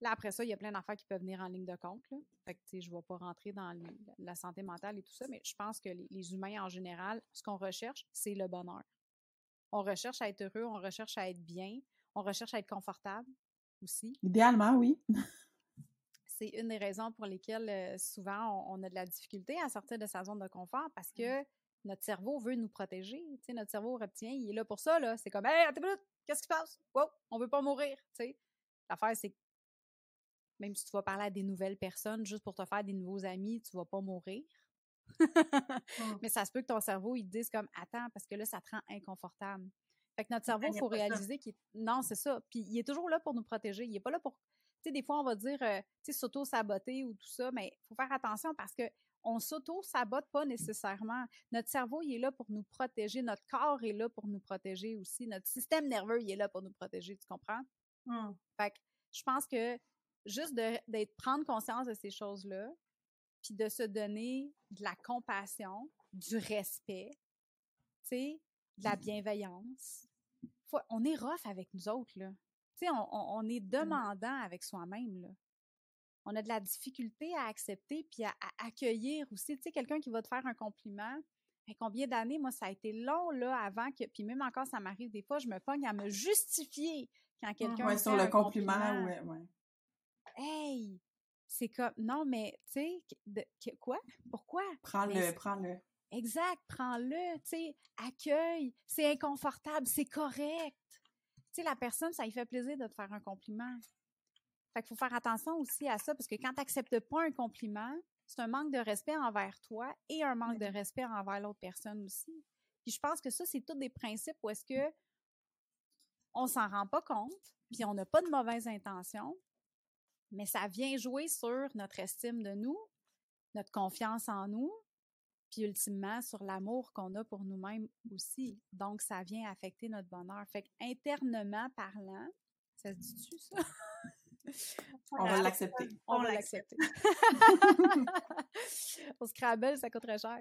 Là, après ça, il y a plein d'affaires qui peuvent venir en ligne de compte. Là. Fait que, je ne vais pas rentrer dans la santé mentale et tout ça, mais je pense que les, humains en général, ce qu'on recherche, c'est le bonheur. On recherche à être heureux, on recherche à être bien, on recherche à être confortable aussi. Idéalement, oui. c'est une des raisons pour lesquelles euh, souvent on, a de la difficulté à sortir de sa zone de confort parce que notre cerveau veut nous protéger. Notre cerveau reptien, il est là pour ça. Là. C'est comme, hey, attends qu'est-ce qui se passe? Wow, on veut pas mourir. L'affaire, c'est même si tu vas parler à des nouvelles personnes juste pour te faire des nouveaux amis, tu vas pas mourir. Mais ça se peut que ton cerveau, il te dise comme, attends, parce que là, ça te rend inconfortable. Fait que notre cerveau, il faut réaliser qu'il Non, c'est ça. Puis il est toujours là pour nous protéger. Il est pas là pour... Tu sais, des fois, on va dire, euh, tu sais, s'auto-saboter ou tout ça, mais il faut faire attention parce que on s'auto-sabote pas nécessairement. Notre cerveau, il est là pour nous protéger. Notre corps est là pour nous protéger aussi. Notre système nerveux, il est là pour nous protéger, tu comprends? Mmh. Fait que je pense que juste d'être prendre conscience de ces choses-là, puis de se donner de la compassion, du respect, tu sais, de la bienveillance. on est rough avec nous autres, là. Tu sais, on, est mmh. demandant avec soi-même, là. On a de la difficulté à accepter puis à, accueillir aussi. Tu sais, quelqu'un qui va te faire un compliment, mais combien d'années, moi, ça a été long, là, avant que, puis même encore, ça m'arrive des fois, je me pogne à me justifier quand mmh. quelqu'un ouais, sur le compliment, compliment. ouais, ouais. Hey! C'est comme, non, mais, tu sais, quoi? Pourquoi? Prends-le, prends-le. Exact, prends-le, tu sais, accueille, c'est inconfortable, c'est correct. Tu sais, la personne, ça lui fait plaisir de te faire un compliment. Fait qu'il faut faire attention aussi à ça, parce que quand tu n'acceptes pas un compliment, c'est un manque de respect envers toi et un manque de respect envers l'autre personne aussi. Puis je pense que ça, c'est tous des principes où est-ce que on s'en rend pas compte, puis on n'a pas de mauvaises intentions, mais ça vient jouer sur notre estime de nous, notre confiance en nous, puis ultimement sur l'amour qu'on a pour nous-mêmes aussi. Donc, ça vient affecter notre bonheur. Fait internement parlant, ça se dit-tu, ça? On va l'accepter. On, va l'accepter. Au Scrabble, ça coûte très cher.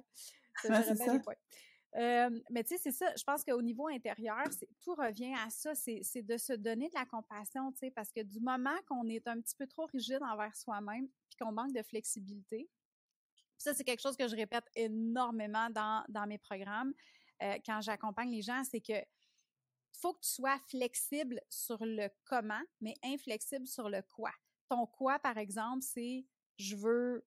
Ça, c'est ça. Euh, mais tu sais, c'est ça. Je pense qu'au niveau intérieur, tout revient à ça. C'est de se donner de la compassion, tu sais, parce que du moment qu'on est un petit peu trop rigide envers soi-même, puis qu'on manque de flexibilité, ça, c'est quelque chose que je répète énormément dans, dans mes programmes euh, quand j'accompagne les gens, c'est que faut que tu sois flexible sur le comment, mais inflexible sur le quoi. Ton quoi, par exemple, c'est je veux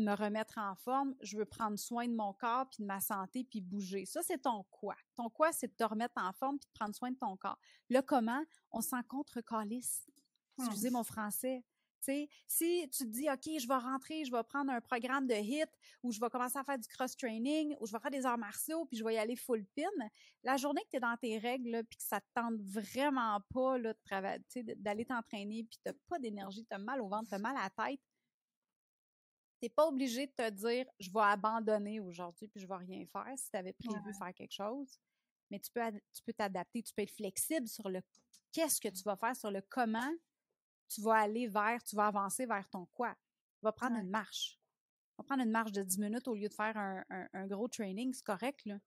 me remettre en forme, je veux prendre soin de mon corps, puis de ma santé, puis bouger. Ça, c'est ton quoi? Ton quoi, c'est de te remettre en forme, puis de prendre soin de ton corps. Le comment, on s'en contre calice. Excusez mon français. si tu te dis, OK, je vais rentrer, je vais prendre un programme de HIT, ou je vais commencer à faire du cross-training, ou je vais faire des arts martiaux, puis je vais y aller full pin, la journée que tu es dans tes règles, puis que ça te tente vraiment pas d'aller t'entraîner, puis tu n'as pas d'énergie, tu as mal au ventre, tu as mal à la tête, T'es pas obligé de te dire je vais abandonner aujourd'hui puis je vais rien faire si tu avais prévu faire quelque chose. Mais tu peux tu peux t'adapter, tu peux être flexible sur le qu'est-ce que tu vas faire, sur le comment tu vas aller vers, tu vas avancer vers ton quoi. Tu vas prendre une marche. Tu vas prendre une marche de 10 minutes au lieu de faire un, gros training, c'est correct, là.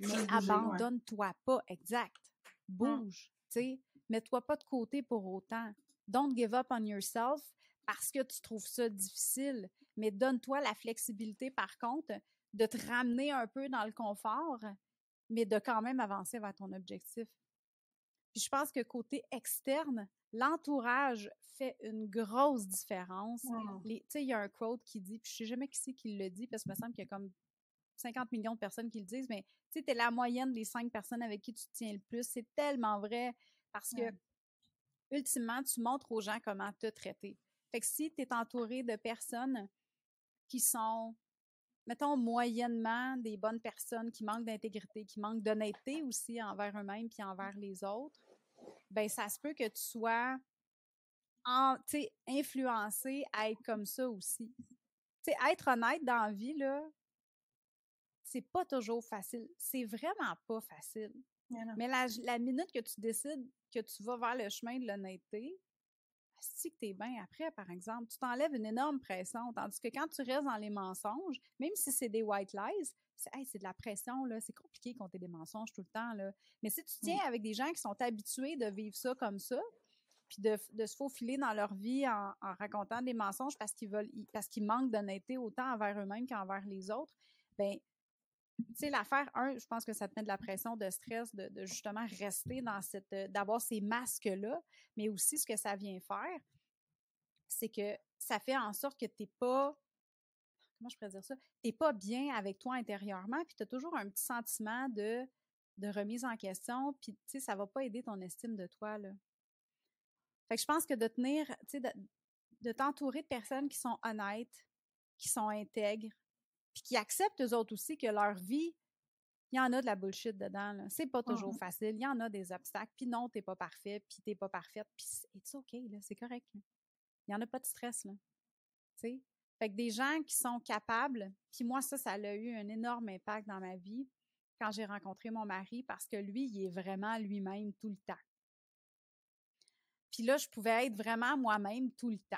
Mais abandonne-toi pas, exact. Bouge, tu sais. Mets-toi pas de côté pour autant. Don't give up on yourself parce que tu trouves ça difficile, mais donne-toi la flexibilité, par contre, de te ramener un peu dans le confort, mais de quand même avancer vers ton objectif. Puis je pense que côté externe, l'entourage fait une grosse différence. Tu sais, il y a un quote qui dit, puis je sais jamais qui c'est qui le dit, parce que me semble qu'il y a comme 50 millions de personnes qui le disent, mais tu sais, tu es la moyenne des cinq personnes avec qui tu te tiens le plus. C'est tellement vrai parce que, ultimement, tu montres aux gens comment te traiter. Fait que si tu es entouré de personnes qui sont, mettons, moyennement des bonnes personnes, qui manquent d'intégrité, qui manquent d'honnêteté aussi envers eux-mêmes puis envers les autres, ben ça se peut que tu sois en, influencé à être comme ça aussi. sais, être honnête dans la vie, là, c'est pas toujours facile. C'est vraiment pas facile. Mais la, la, minute que tu décides que tu vas vers le chemin de l'honnêteté, si que es bien après, par exemple, tu t'enlèves une énorme pression. Tandis que quand tu restes dans les mensonges, même si c'est des white lies, c'est de la pression, là. C'est compliqué compter des mensonges tout le temps, là. Mais si tu tiens avec des gens qui sont habitués de vivre ça comme ça, puis de, se faufiler dans leur vie en, racontant des mensonges parce qu'ils veulent, parce qu'ils manquent d'honnêteté autant envers eux-mêmes qu'envers les autres, ben, tu sais, l'affaire, un, je pense que ça te met de la pression, de stress, de, justement rester dans cette, d'avoir ces masques-là, mais aussi ce que ça vient faire, c'est que ça fait en sorte que tu n'es pas, comment je pourrais dire ça, tu n'es pas bien avec toi intérieurement, puis tu as toujours un petit sentiment de, de remise en question, puis tu sais, ça va pas aider ton estime de toi, là. Fait que je pense que de tenir, tu sais, de t'entourer de personnes qui sont honnêtes, qui sont intègres, puis qui acceptent eux autres aussi que leur vie, il y en a de la bullshit dedans. C'est pas toujours mmh facile. Il y en a des obstacles. Puis non, t'es pas parfait. Puis t'es pas parfaite. Puis c'est OK, là. C'est correct. Il y en a pas de stress, là. sais. Fait que des gens qui sont capables, puis moi, ça, ça a eu un énorme impact dans ma vie quand j'ai rencontré mon mari parce que lui, il est vraiment lui-même tout le temps. Puis là, je pouvais être vraiment moi-même tout le temps.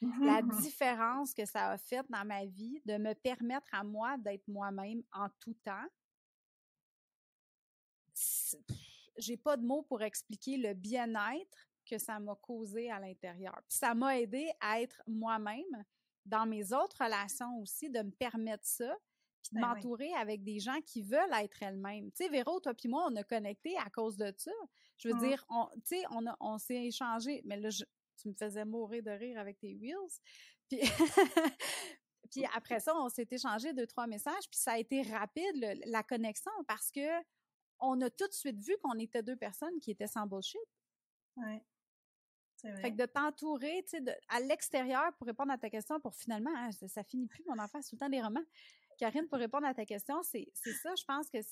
Mmh. La différence que ça a faite dans ma vie de me permettre à moi d'être moi-même en tout temps. J'ai pas de mots pour expliquer le bien-être que ça m'a causé à l'intérieur. Puis ça m'a aidé à être moi-même dans mes autres relations aussi, de me permettre ça, puis de ben m'entourer avec des gens qui veulent être elles-mêmes. Tu sais, Véro, toi puis moi, on a connecté à cause de ça. Je veux mmh. dire, on, tu sais, on, on s'est échangé, mais là, tu me faisais mourir de rire avec tes wheels. Puis, puis après ça, on s'est échangé deux, trois messages, puis ça a été rapide, la connexion, parce que on a tout de suite vu qu'on était deux personnes qui étaient sans bullshit. Ouais. Vrai. Fait que de t'entourer, tu sais, à l'extérieur pour répondre à ta question, pour finalement, hein, ça, finit plus, mon enfant, c'est tout le temps des romans. Karine, pour répondre à ta question, c'est ça, je pense que, tu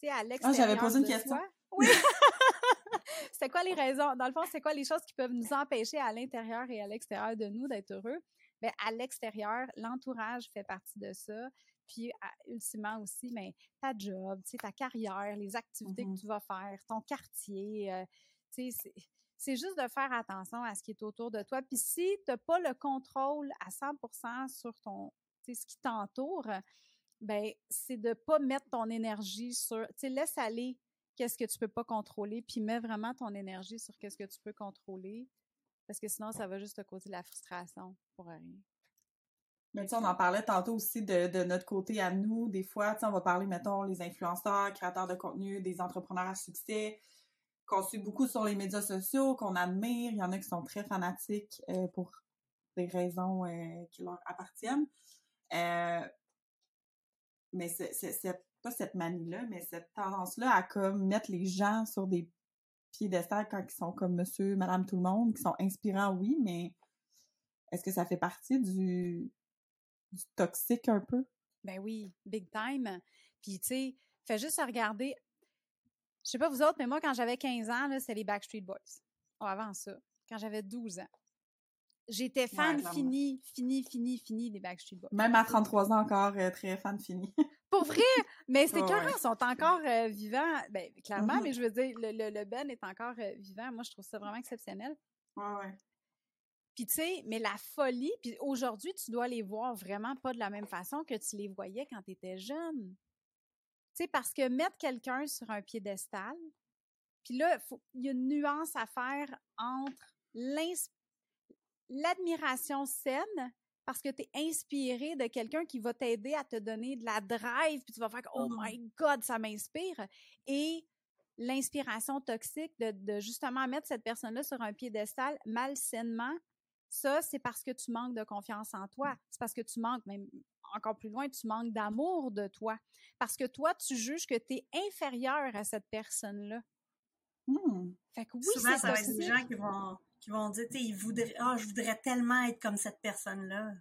sais, à l'extérieur. Ah, j'avais posé une question. oui! c'est quoi les raisons? Dans le fond, c'est quoi les choses qui peuvent nous empêcher à l'intérieur et à l'extérieur de nous d'être heureux? Bien, à l'extérieur, l'entourage fait partie de ça. Puis, ultimement aussi, mais ta job, ta carrière, les activités que mm-hmm. tu vas faire, ton quartier, euh, c'est juste de faire attention à ce qui est autour de toi. Puis si tu n'as pas le contrôle à 100% sur ton, ce qui t'entoure, ben c'est de pas mettre ton énergie sur, tu sais, laisse aller qu'est-ce que tu peux pas contrôler, puis mets vraiment ton énergie sur qu'est-ce que tu peux contrôler, parce que sinon, ça va juste te causer de la frustration pour rien. Mais tu sais, on en parlait tantôt aussi de, notre côté à nous. Des fois, tu sais, on va parler, mettons, les influenceurs, créateurs de contenu, des entrepreneurs à succès, qu'on suit beaucoup sur les médias sociaux, qu'on admire. Il y en a qui sont très fanatiques euh, pour des raisons euh, qui leur appartiennent. Euh, mais c'est pas cette manie-là, mais cette tendance-là à comme mettre les gens sur des piédestals quand ils sont comme monsieur, madame, tout le monde, qui sont inspirants, oui, mais est-ce que ça fait partie du, du toxique un peu? Ben oui, big time. Puis, tu sais, fais juste regarder. Je sais pas vous autres, mais moi, quand j'avais 15 ans, c'est les Backstreet Boys. Oh, avant ça, quand j'avais 12 ans. J'étais fan fini, fini, fini, fini des Backstreet Boys. Même à 33 ans encore, euh, très fan fini. Pour vrai! Mais c'est clair, ils sont encore euh, vivants. Ben, clairement, mm-hmm. mais je veux dire, le, le, Ben est encore euh, vivant. Moi, je trouve ça vraiment exceptionnel. Ouais, ouais. Puis tu sais, mais la folie, puis aujourd'hui, tu dois les voir vraiment pas de la même façon que tu les voyais quand tu étais jeune. Tu sais, parce que mettre quelqu'un sur un piédestal, puis là, il y a une nuance à faire entre l'admiration saine parce que tu es inspiré de quelqu'un qui va t'aider à te donner de la drive, puis tu vas faire Oh mmh my God, ça m'inspire. Et l'inspiration toxique de, justement mettre cette personne-là sur un piédestal malsainement, ça, c'est parce que tu manques de confiance en toi. C'est parce que tu manques, même encore plus loin, tu manques d'amour de toi. Parce que toi, tu juges que tu es inférieur à cette personne-là. Mmh. Fait que oui, Souvent, ça va être des gens qui vont qui vont dire, tu ils voudraient, ah, je voudrais tellement être comme cette personne-là.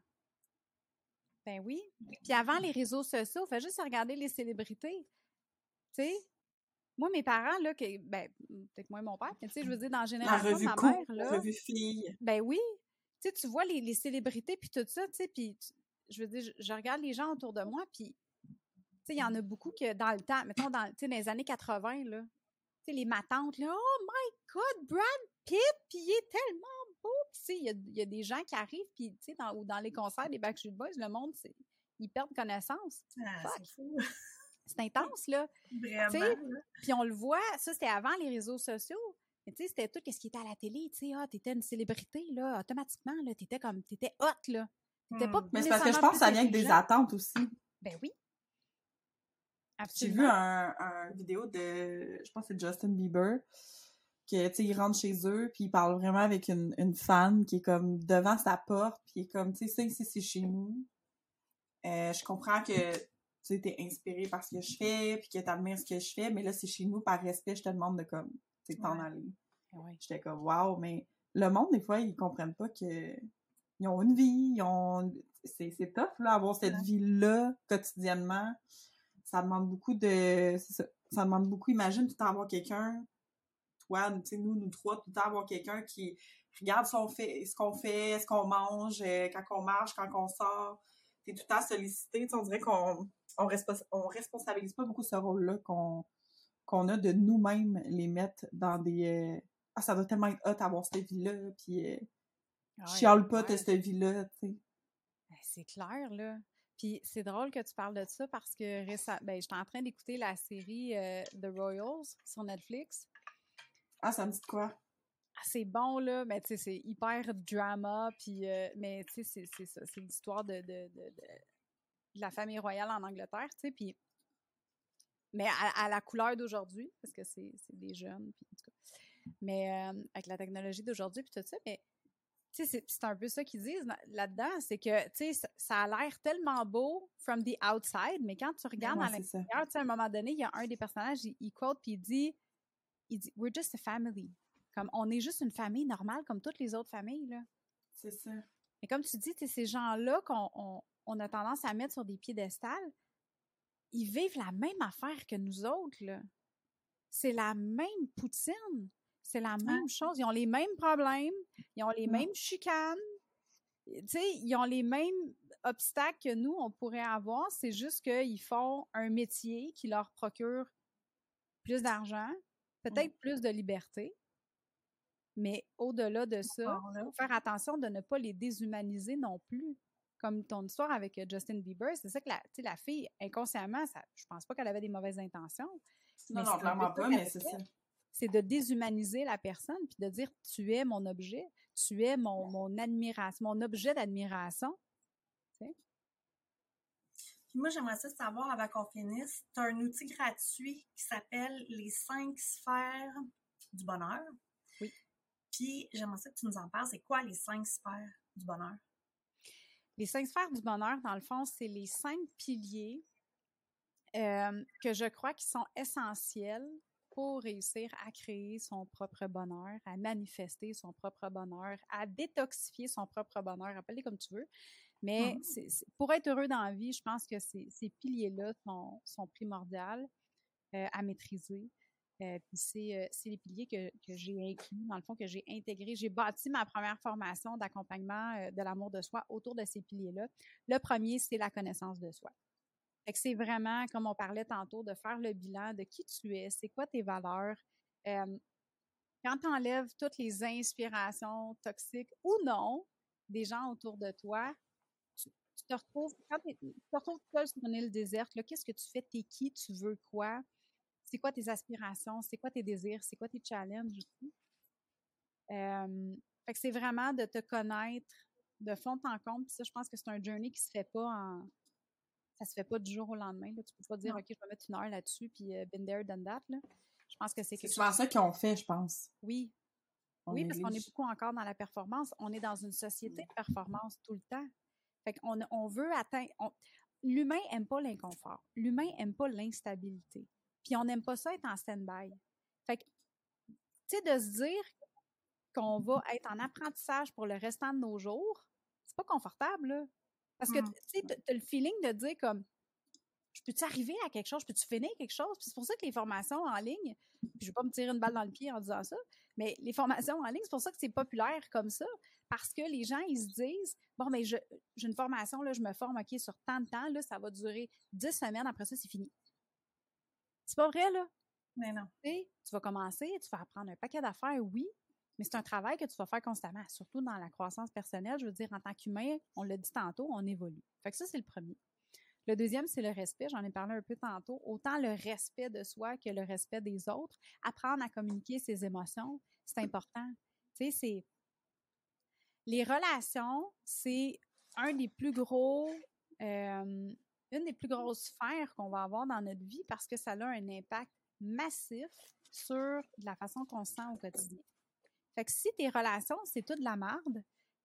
Ben oui. Puis avant les réseaux sociaux, fait juste regarder les célébrités. Tu sais, moi, mes parents, là, que, ben, peut-être moins mon père, mais tu sais, je veux dire, dans la génération de ma mère, là. La revue fille. Ben oui. Tu sais, tu vois les, les célébrités, puis tout ça, tu sais, puis je veux dire, je, regarde les gens autour de moi, puis, tu sais, il y en a beaucoup que dans le temps, mettons, dans, dans les années 80, là, tu sais, les matantes, là, oh my God, Brad Pitt, puis il est tellement beau. Puis, il y a, y a, des gens qui arrivent, puis, tu sais, dans, ou dans les concerts des Backstreet Boys, le monde, ils perdent connaissance. Ah, c'est intense, là. Vraiment. sais. Puis on le voit, ça, c'était avant les réseaux sociaux. Mais tu sais, c'était tout ce qui était à la télé. Tu sais, ah, t'étais une célébrité, là, automatiquement, là, t'étais comme, t'étais hot, là. T'étais Hmm. pas Mais c'est parce que je pense que ça vient avec des attentes aussi. Ben oui. J'ai vu un, un vidéo de, je pense que c'est Justin Bieber, que, tu sais, il rentre chez eux, puis il parle vraiment avec une, une fan qui est comme devant sa porte, puis est comme, tu sais, ça ici, c'est chez nous. Euh, je comprends que, tu t'es inspiré par ce que je fais, puis que t'admires ce que je fais, mais là, c'est chez nous, par respect, je te demande de, comme, tu t'en Ouais. aller. Ouais. J'étais comme, waouh, mais le monde, des fois, ils comprennent pas que ils ont une vie, ils ont. C'est, c'est tough, là, avoir cette Ouais. vie-là quotidiennement. Ça demande beaucoup de. ça. Ça demande beaucoup. Imagine temps avoir quelqu'un, toi, nous, nous trois, tout le temps avoir quelqu'un qui regarde ce qu'on fait, ce qu'on fait, ce qu'on mange, euh, quand on marche, quand on sort. T'es tout le temps sollicité. On dirait qu'on on, on responsabilise pas beaucoup ce rôle-là qu'on qu'on a de nous-mêmes les mettre dans des. euh, ah, ça doit tellement être hot avoir cette vie-là, puis euh, Ah ouais, chiale pas, t'as cette vie-là, tu sais. Ben, c'est clair, là. Puis c'est drôle que tu parles de ça parce que récemment, ben, j'étais en train d'écouter la série euh, The Royals sur Netflix. Ah, ça me dit de quoi? Ah, c'est bon, là, mais tu sais, c'est hyper drama, puis, euh, mais tu sais, c'est- c'est ça, c'est l'histoire de, de, de, la famille royale en Angleterre, tu sais, puis, mais à, à la couleur d'aujourd'hui, parce que c'est c'est des jeunes, puis en tout cas, mais euh, avec la technologie d'aujourd'hui, puis tout ça, mais tu sais, c'est- c'est un peu ça qu'ils disent là- là-dedans, c'est que, tu sais, ça, ça a l'air tellement beau from the outside, mais quand tu regardes Ouais, à l'intérieur, tu sais, à un moment donné, il y a un des personnages, il, il quote, puis il dit, il dit, we're just a family. Comme, on est juste une famille normale, comme toutes les autres familles, là. C'est ça. Mais comme tu dis, ces gens-là qu'on on, on a tendance à mettre sur des piédestals, ils vivent la même affaire que nous autres, là. C'est la même poutine. C'est la même chose. Ils ont les mêmes problèmes. Ils ont les mêmes chicanes. Ils ont les mêmes obstacles que nous, on pourrait avoir. C'est juste qu'ils font un métier qui leur procure plus d'argent, peut-être plus de liberté. Mais au-delà de ça, là. faut faire attention de ne pas les déshumaniser non plus. Comme ton histoire avec euh, Justin Bieber, c'est ça que la, la fille, inconsciemment, ça, je pense pas qu'elle avait des mauvaises intentions. Non, non, clairement pas, mais c'est ça. C'est de déshumaniser la personne puis de dire tu es mon objet, tu es mon, mon admiration, mon objet d'admiration. Puis moi, j'aimerais ça savoir, avant qu'on finisse, tu as un outil gratuit qui s'appelle les cinq sphères du bonheur. Oui. Puis j'aimerais ça que tu nous en parles. C'est quoi les cinq sphères du bonheur? Les cinq sphères du bonheur, dans le fond, c'est les cinq piliers euh, que je crois qui sont essentiels pour réussir à créer son propre bonheur, à manifester son propre bonheur, à détoxifier son propre bonheur, appelle comme tu veux. Mais c'est- pour être heureux dans la vie, je pense que ces, ces piliers-là sont, sont primordiaux euh, à maîtriser. Euh, puis c'est euh, c'est les piliers que, que j'ai inclus, dans le fond, que j'ai intégrés. J'ai bâti ma première formation d'accompagnement de l'amour de soi autour de ces piliers-là. Le premier, c'est la connaissance de soi. Fait que c'est vraiment, comme on parlait tantôt, de faire le bilan de qui tu es, c'est quoi tes valeurs. Euh, quand tu enlèves toutes les inspirations toxiques ou non des gens autour de toi, tu, te retrouves, quand tu te retrouves seul sur une île déserte, qu'est-ce que tu fais? T'es qui? Tu veux quoi? C'est quoi tes aspirations? C'est quoi tes désirs? C'est quoi tes challenges? Euh, fait que c'est vraiment de te connaître de fond en comble. Puis ça, je pense que c'est un journey qui se fait pas en. Ça se fait pas du jour au lendemain. Là. Tu peux pas dire, Non. OK, je vais mettre une heure là-dessus, puis euh, been there, done that. Là. Je pense que c'est C'est quelque souvent chose. ça qu'on fait, je pense. Oui, On oui, parce qu'on est beaucoup encore dans la performance. On est dans une société de performance tout le temps. Fait qu'on on veut atteindre. on- L'humain aime pas l'inconfort. L'humain aime pas l'instabilité. Puis on n'aime pas ça être en stand-by. Fait que, tu sais, de se dire qu'on va être en apprentissage pour le restant de nos jours, c'est pas confortable, là. Parce que, Mm. tu sais, t'as- t'as le feeling de dire comme, je peux-tu arriver à quelque chose? Je peux-tu finir quelque chose? Puis c'est pour ça que les formations en ligne, puis je vais pas me tirer une balle dans le pied en disant ça, mais les formations en ligne, c'est pour ça que c'est populaire comme ça, parce que les gens, ils se disent, bon, mais j'ai une formation, là, je me forme, OK, sur tant de temps, là, ça va durer 10 semaines, après ça, c'est fini. C'est pas vrai, là. Mais non. Tu vas commencer, tu vas apprendre un paquet d'affaires, oui, mais c'est un travail que tu vas faire constamment, surtout dans la croissance personnelle. Je veux dire, en tant qu'humain, on l'a dit tantôt, on évolue. Fait que ça, c'est le premier. Le deuxième, c'est le respect. J'en ai parlé un peu tantôt. Autant le respect de soi que le respect des autres. Apprendre à communiquer ses émotions, c'est important. Tu sais, c'est. Les relations, c'est un des plus gros. Euh, une des plus grosses sphères qu'on va avoir dans notre vie parce que ça a un impact massif sur la façon qu'on se sent au quotidien. Fait que si tes relations, c'est tout de la merde,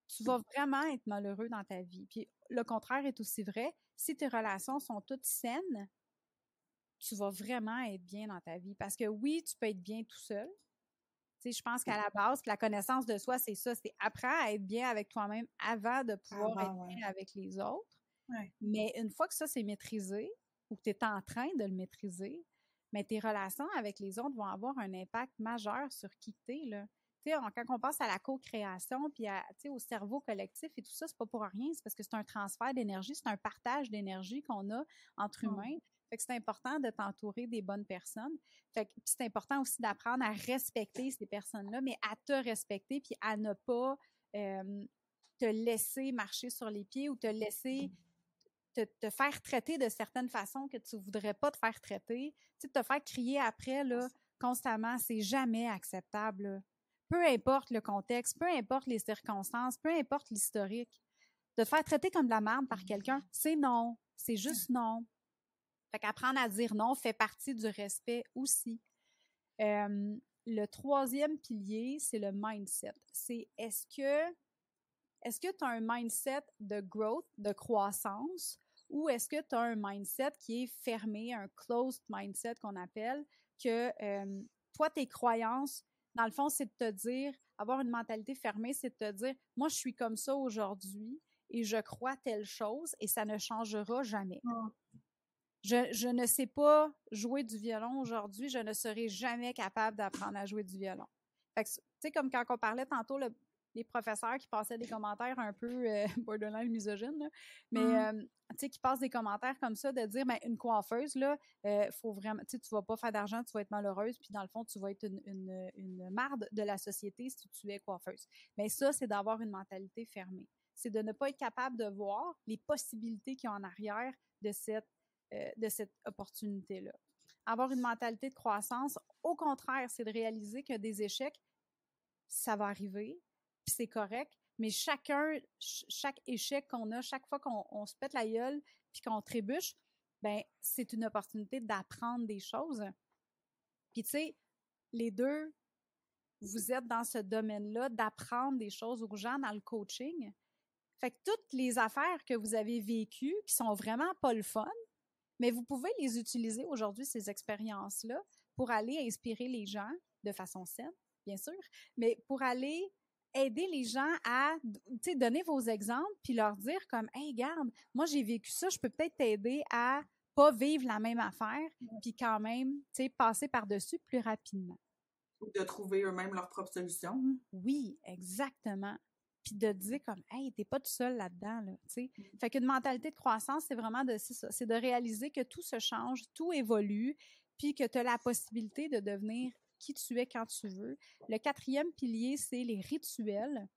tu vas vraiment être malheureux dans ta vie. Puis le contraire est aussi vrai. Si tes relations sont toutes saines, tu vas vraiment être bien dans ta vie. Parce que oui, tu peux être bien tout seul. Tu sais, je pense qu'à la base, la connaissance de soi, c'est ça. C'est apprendre à être bien avec toi-même avant de pouvoir être bien avec les autres. Mais une fois que ça, c'est maîtrisé, ou que tu es en train de le maîtriser, mais tes relations avec les autres vont avoir un impact majeur sur qui tu es. Là quand on pense à la co-création, puis au cerveau collectif et tout ça, c'est pas pour rien, c'est parce que c'est un transfert d'énergie, c'est un partage d'énergie qu'on a entre humains. Fait que c'est important de t'entourer des bonnes personnes. Fait que c'est important aussi d'apprendre à respecter ces personnes-là, mais à te respecter puis à ne pas te laisser marcher sur les pieds ou te laisser te, te, faire traiter de certaines façons que tu voudrais pas te faire traiter. Tu sais, te faire crier après, là, constamment, c'est jamais acceptable peu importe le contexte, peu importe les circonstances, peu importe l'historique, de faire traiter comme de la merde par quelqu'un, c'est non. C'est juste non. Fait qu'apprendre à dire non fait partie du respect aussi. le troisième pilier, c'est le mindset. C'est est-ce que est-ce que tu as un mindset de growth, de croissance, ou est-ce que tu as un mindset qui est fermé, un closed mindset qu'on appelle, que toi, tes croyances dans le fond, c'est de te dire, avoir une mentalité fermée, c'est de te dire, moi, je suis comme ça aujourd'hui et je crois telle chose et ça ne changera jamais. Ah. Je, ne sais pas jouer du violon aujourd'hui, je ne serai jamais capable d'apprendre à jouer du violon. tu sais, comme quand on parlait tantôt, le, les professeurs qui passaient des commentaires un peu euh, borderline misogynes, mais mmh. euh, tu sais, qui passent des commentaires comme ça, de dire, ben, une coiffeuse, là, euh, faut vraiment, tu sais, tu vas pas faire d'argent, tu vas être malheureuse, puis dans le fond, tu vas être une, une, marde de la société si tu es coiffeuse. Mais ça, c'est d'avoir une mentalité fermée. C'est de ne pas être capable de voir les possibilités qu'il y a en arrière de cette, de cette opportunité-là. Avoir une mentalité de croissance, au contraire, c'est de réaliser que des échecs, ça va arriver, c'est correct. Mais chacun, chaque échec qu'on a, chaque fois qu'on se pète la gueule puis qu'on trébuche, ben c'est une opportunité d'apprendre des choses. Puis tu sais, les deux, vous êtes dans ce domaine-là d'apprendre des choses aux gens dans le coaching. Fait que toutes les affaires que vous avez vécues, qui sont vraiment pas le fun, mais vous pouvez les utiliser aujourd'hui, ces expériences-là, pour aller inspirer les gens de façon saine, bien sûr, mais pour aller aider les gens à donner vos exemples puis leur dire comme hey garde moi j'ai vécu ça je peux peut-être t'aider à pas vivre la même affaire puis quand même tu passer par dessus plus rapidement ou de trouver eux-mêmes leur propre solution hein. oui exactement puis de dire comme hey t'es pas tout seul là-dedans là tu sais mm. fait qu'une mentalité de croissance c'est vraiment de c'est de réaliser que tout se change tout évolue puis que tu as la possibilité de devenir qui tu es quand tu veux. Le quatrième pilier, c'est les rituels,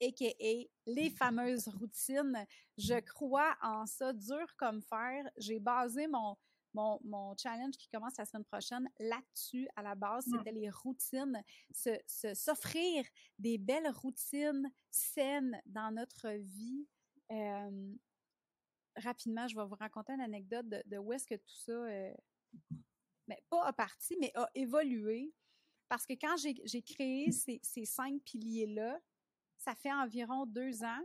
a.k.a. les fameuses routines. Je crois en ça, dur comme fer. J'ai basé mon, mon, challenge qui commence la semaine prochaine là-dessus. À la base, mmh. c'était les routines, s'offrir des belles routines saines dans notre vie. rapidement, je vais vous raconter une anecdote de, où est-ce que tout ça euh, mais pas a parti, mais a évolué. Parce que quand j'ai créé ces, cinq piliers-là, ça fait environ deux ans.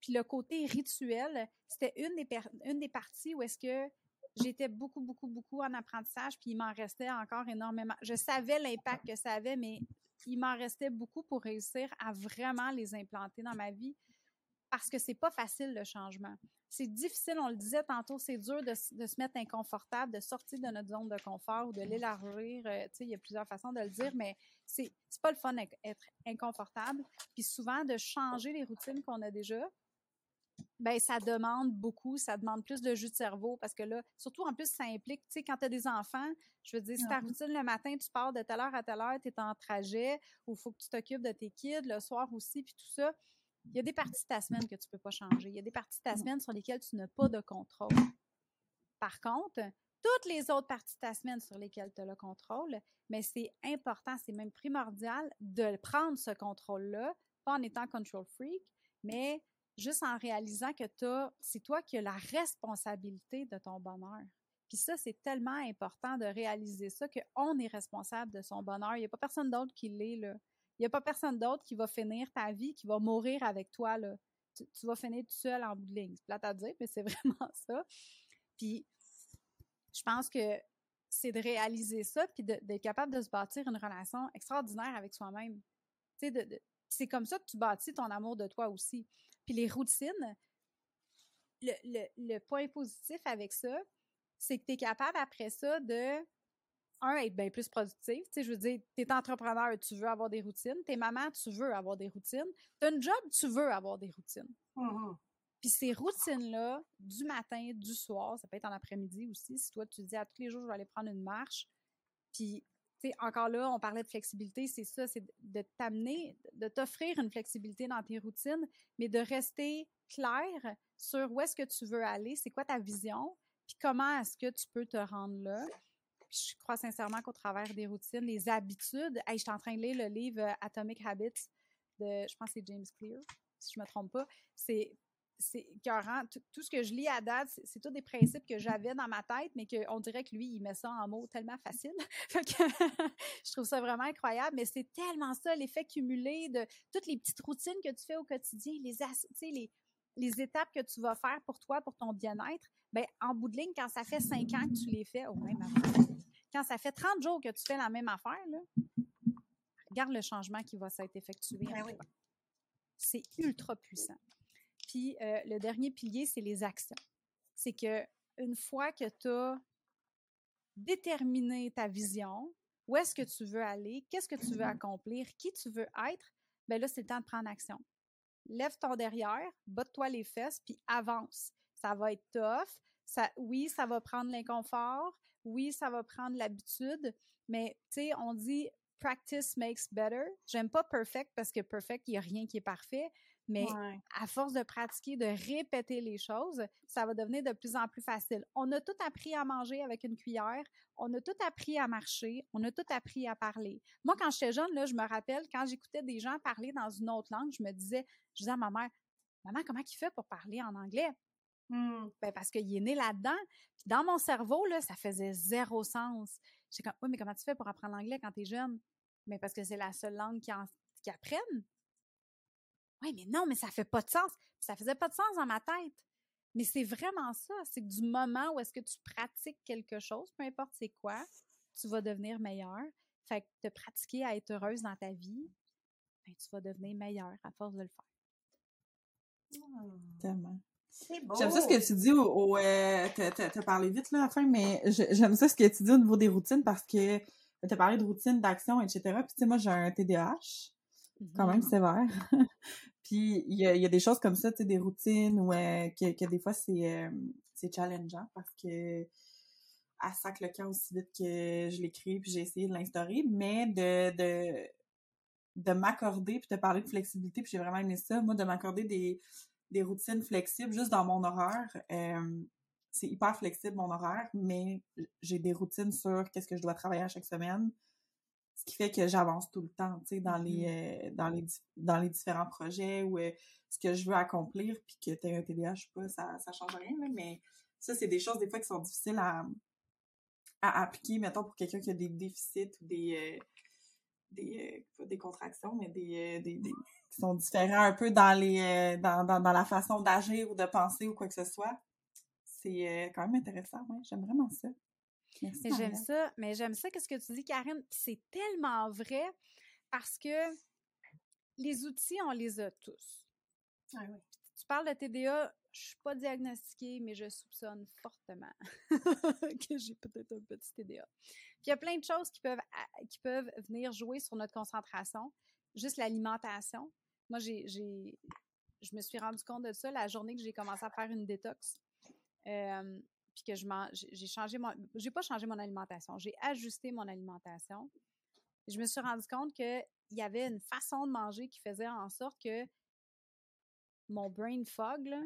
Puis le côté rituel, c'était une des, une des parties où est-ce que j'étais beaucoup, beaucoup, beaucoup en apprentissage, puis il m'en restait encore énormément. Je savais l'impact que ça avait, mais il m'en restait beaucoup pour réussir à vraiment les implanter dans ma vie parce que c'est pas facile le changement c'est difficile, on le disait tantôt, c'est dur de, se mettre inconfortable, de sortir de notre zone de confort ou de l'élargir. Euh, tu sais, il y a plusieurs façons de le dire, mais c'est pas le fun d'être inconfortable. Puis souvent, de changer les routines qu'on a déjà, ben ça demande beaucoup, ça demande plus de jus de cerveau parce que là, surtout en plus, ça implique, tu sais, quand tu as des enfants, je veux dire, si ta routine le matin, tu pars de telle heure à telle heure, tu es en trajet ou il faut que tu t'occupes de tes kids, le soir aussi, puis tout ça, Il y a des parties de ta semaine que tu ne peux pas changer. Il y a des parties de ta semaine sur lesquelles tu n'as pas de contrôle. Par contre, toutes les autres parties de ta semaine sur lesquelles tu as le contrôle, mais c'est important, c'est même primordial de prendre ce contrôle-là, pas en étant control freak, mais juste en réalisant que c'est toi qui as la responsabilité de ton bonheur. Puis ça, c'est tellement important de réaliser ça, qu'on est responsable de son bonheur. Il n'y a pas personne d'autre qui l'est, là. Il n'y a pas personne d'autre qui va finir ta vie, qui va mourir avec toi, là. Tu, vas finir tout seul en bout de ligne. C'est plate à dire, mais c'est vraiment ça. Puis, je pense que c'est de réaliser ça, puis d'être capable de se bâtir une relation extraordinaire avec soi-même. C'est comme ça que tu bâtis ton amour de toi aussi. Puis les routines, le, le point positif avec ça, c'est que tu es capable après ça de, un, être bien plus productif. Tu sais, je veux dire, tu es entrepreneur, tu veux avoir des routines. Tu es maman, tu veux avoir des routines. Tu as un job, tu veux avoir des routines. Mmh Puis ces routines-là, du matin, du soir, ça peut être en après-midi aussi, si toi tu te dis à tous les jours, je vais aller prendre une marche. Puis, tu sais, encore là, on parlait de flexibilité, c'est ça, c'est de t'amener, de t'offrir une flexibilité dans tes routines, mais de rester clair sur où est-ce que tu veux aller, c'est quoi ta vision, puis comment est-ce que tu peux te rendre là? Je crois sincèrement qu'au travers des routines, des habitudes, hey, je suis en train de lire le livre euh, Atomic Habits de, je pense que c'est James Clear, si je ne me trompe pas. C'est c'est Tout, ce que je lis à date, c'est tous des principes que j'avais dans ma tête, mais qu'on dirait que lui, il met ça en mots tellement facile. je trouve ça vraiment incroyable, mais c'est tellement ça, l'effet cumulé de toutes les petites routines que tu fais au quotidien, les, les, les étapes que tu vas faire pour toi, pour ton bien-être, ben, en bout de ligne, quand ça fait cinq ans que tu les fais au même quand ça fait 30 jours que tu fais la même affaire, là, regarde le changement qui va s'être effectué. Ben c'est ultra puissant. Puis euh, le dernier pilier, c'est les actions. C'est que une fois que tu as déterminé ta vision, où est-ce que tu veux aller, qu'est-ce que tu veux accomplir, qui tu veux être, ben là, c'est le temps de prendre action. Lève ton derrière, botte-toi les fesses, puis avance ça va être tough. Ça, oui, ça va prendre l'inconfort. Oui, ça va prendre l'habitude. Mais, tu sais, on dit practice makes better. J'aime pas perfect parce que perfect, il n'y a rien qui est parfait. Mais à force de pratiquer, de répéter les choses, ça va devenir de plus en plus facile. On a tout appris à manger avec une cuillère, on a tout appris à marcher, on a tout appris à parler. Moi, quand j'étais jeune, là, je me rappelle, quand j'écoutais des gens parler dans une autre langue, je me disais, je disais à ma mère, Maman, comment il fait pour parler en anglais? Mmh. Ben parce qu'il est né là-dedans. Puis dans mon cerveau, là, ça faisait zéro sens. J'ai comme, oui, mais comment tu fais pour apprendre l'anglais quand tu es jeune? Mais parce que c'est la seule langue qu'ils qui apprennent. Oui, mais non, mais ça fait pas de sens. ça faisait pas de sens dans ma tête. Mais c'est vraiment ça. C'est que du moment où est-ce que tu pratiques quelque chose, peu importe c'est quoi, tu vas devenir meilleur. Fait que te pratiquer à être heureuse dans ta vie, ben, tu vas devenir meilleur à force de le faire. Mmh. Tellement. J'aime ça ce que tu dis au, euh, t'as parlé vite là à la fin, mais j'aime ça ce que tu dis au niveau des routines parce que t'as parlé de routines, d'action, etc. Puis tu sais, moi j'ai un TDAH, quand même mm-hmm. sévère. Puis il y a, y a, des choses comme ça, tu sais, des routines où euh, que, des fois c'est euh, c'est challengeant parce que elle sac le camp aussi vite que je l'écris puis j'ai essayé de l'instaurer, mais de, de de m'accorder puis de parler de flexibilité puis j'ai vraiment aimé ça moi de m'accorder des des routines flexibles juste dans mon horaire. Euh, c'est hyper flexible mon horaire, mais j'ai des routines sur qu'est-ce que je dois travailler à chaque semaine. Ce qui fait que j'avance tout le temps, tu sais, dans les mm-hmm. euh, dans les dans les différents projets ou euh, ce que je veux accomplir, puis que tu un TDAH ou pas, ça ça change rien, mais ça c'est des choses des fois qui sont difficiles à à appliquer, mettons pour quelqu'un qui a des déficits ou des des pas des contractions, mais des, des qui sont différents un peu dans les euh, dans, dans, la façon d'agir ou de penser ou quoi que ce soit. C'est euh, quand même intéressant, ouais. J'aime vraiment ça. J'aime ça, mais j'aime ça qu'est-ce que tu dis, Karine. C'est tellement vrai parce que les outils, on les a tous. Ah oui. Tu parles de TDA, je suis pas diagnostiquée, mais je soupçonne fortement que j'ai peut-être un petit TDA. Puis il y a plein de choses qui peuvent, qui peuvent venir jouer sur notre concentration juste l'alimentation. Moi, j'ai, je me suis rendu compte de ça la journée que j'ai commencé à faire une détox. Euh, puis que je j'ai changé mon, j'ai pas changé mon alimentation, j'ai ajusté mon alimentation. Je me suis rendu compte qu'il y avait une façon de manger qui faisait en sorte que mon brain fog, là,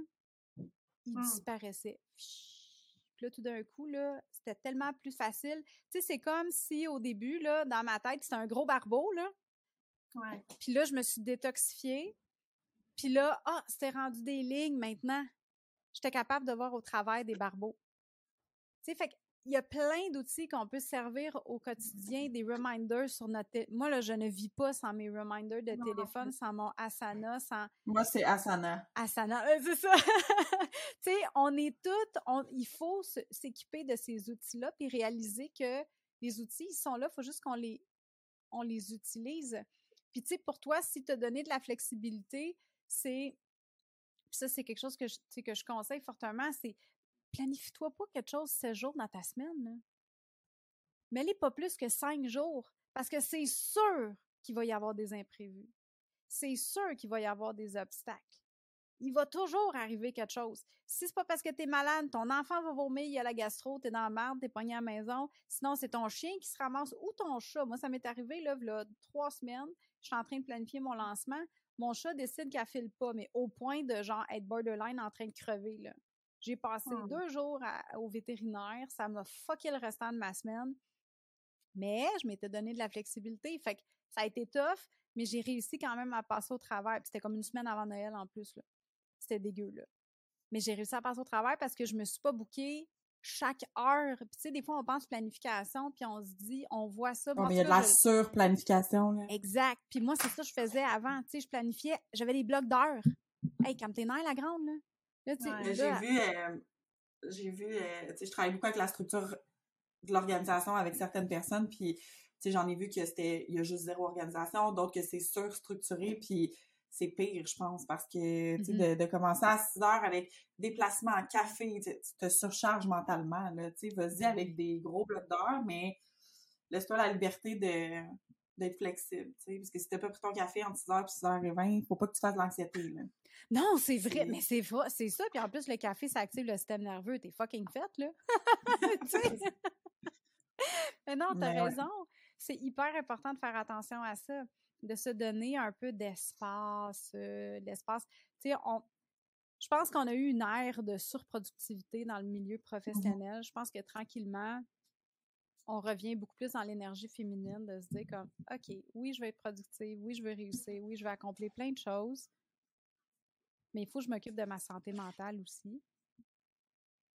il Mmh. disparaissait. Puis là, tout d'un coup, là, c'était tellement plus facile. Tu sais, c'est comme si au début, là, dans ma tête, c'était un gros barbeau, là. Ouais. Puis là, je me suis détoxifiée. Puis là, ah, c'était rendu des lignes maintenant. J'étais capable de voir au travers des barbeaux. Tu sais, fait qu'il y a plein d'outils qu'on peut servir au quotidien, des reminders sur notre... Moi, là, je ne vis pas sans mes reminders de Non, téléphone, sans mon Asana, sans Moi, c'est Asana. Asana. Euh, c'est ça! tu sais, on est toutes... on- il faut se- s'équiper de ces outils-là puis réaliser que les outils, ils sont là, il faut juste qu'on les, on les utilise. Puis, tu sais, pour toi, si as donné de la flexibilité, c'est. Puis ça, c'est quelque chose que je, que je conseille fortement, c'est planifie-toi pas quelque chose 16 jours dans ta semaine. là. Mets-les pas plus que 5 jours, parce que c'est sûr qu'il va y avoir des imprévus. C'est sûr qu'il va y avoir des obstacles. Il va toujours arriver quelque chose. Si c'est pas parce que tu es malade, ton enfant va vomir, il y a la gastro, tu es dans la merde, tu es pogné à la maison, sinon c'est ton chien qui se ramasse ou ton chat. Moi, ça m'est arrivé là, là, trois semaines, je suis en train de planifier mon lancement. Mon chat décide qu'elle file pas, mais au point de genre être borderline en train de crever. Là. J'ai passé Hmm. deux jours à- au vétérinaire, ça m'a fucké le restant de ma semaine. Mais je m'étais donné de la flexibilité. Fait que ça a été tough, mais j'ai réussi quand même à passer au travers. Puis c'était comme une semaine avant Noël en plus. là. C'était dégueu, là. Mais j'ai réussi à passer au travers parce que je me suis pas bouquée chaque heure. Puis tu sais, des fois, on pense planification, puis on se dit, on voit ça. Bon, mais il y a de la je- surplanification, là. Exact. Puis moi, c'est ça que je faisais avant. Tu sais, je planifiais, j'avais des blocs d'heures. Hey, comme t'es la grande, là. Là, tu sais, Ouais. Mais là, J'ai vu, euh, j'ai vu, euh, tu sais, je travaille beaucoup avec la structure de l'organisation avec certaines personnes, puis, tu sais, j'en ai vu que c'était, il y a juste zéro organisation, d'autres que c'est surstructuré, puis c'est pire, je pense, parce que, tu sais, Mhm. de, de commencer à 6 heures avec déplacement en café, tu tu te surcharges mentalement, là, tu sais, vas-y avec des gros blocs d'heures, mais laisse-toi la liberté de d'être flexible, tu sais, parce que si t'as pas pris ton café entre 6h et 6h20, faut pas que tu fasses de l'anxiété, là. Non, c'est vrai, mais c'est vrai, c'est ça. Puis en plus, le café, ça active le système nerveux. T'es fucking faite, là. Mais non, t'as ouais. raison. C'est hyper important de faire attention à ça, de se donner un peu d'espace, euh, d'espace. Tu sais, on... je pense qu'on a eu une ère de surproductivité dans le milieu professionnel. Je pense que tranquillement, on revient beaucoup plus dans l'énergie féminine de se dire comme, OK, oui, je vais être productive, oui, je veux réussir, oui, je vais accomplir plein de choses, mais il faut que je m'occupe de ma santé mentale aussi.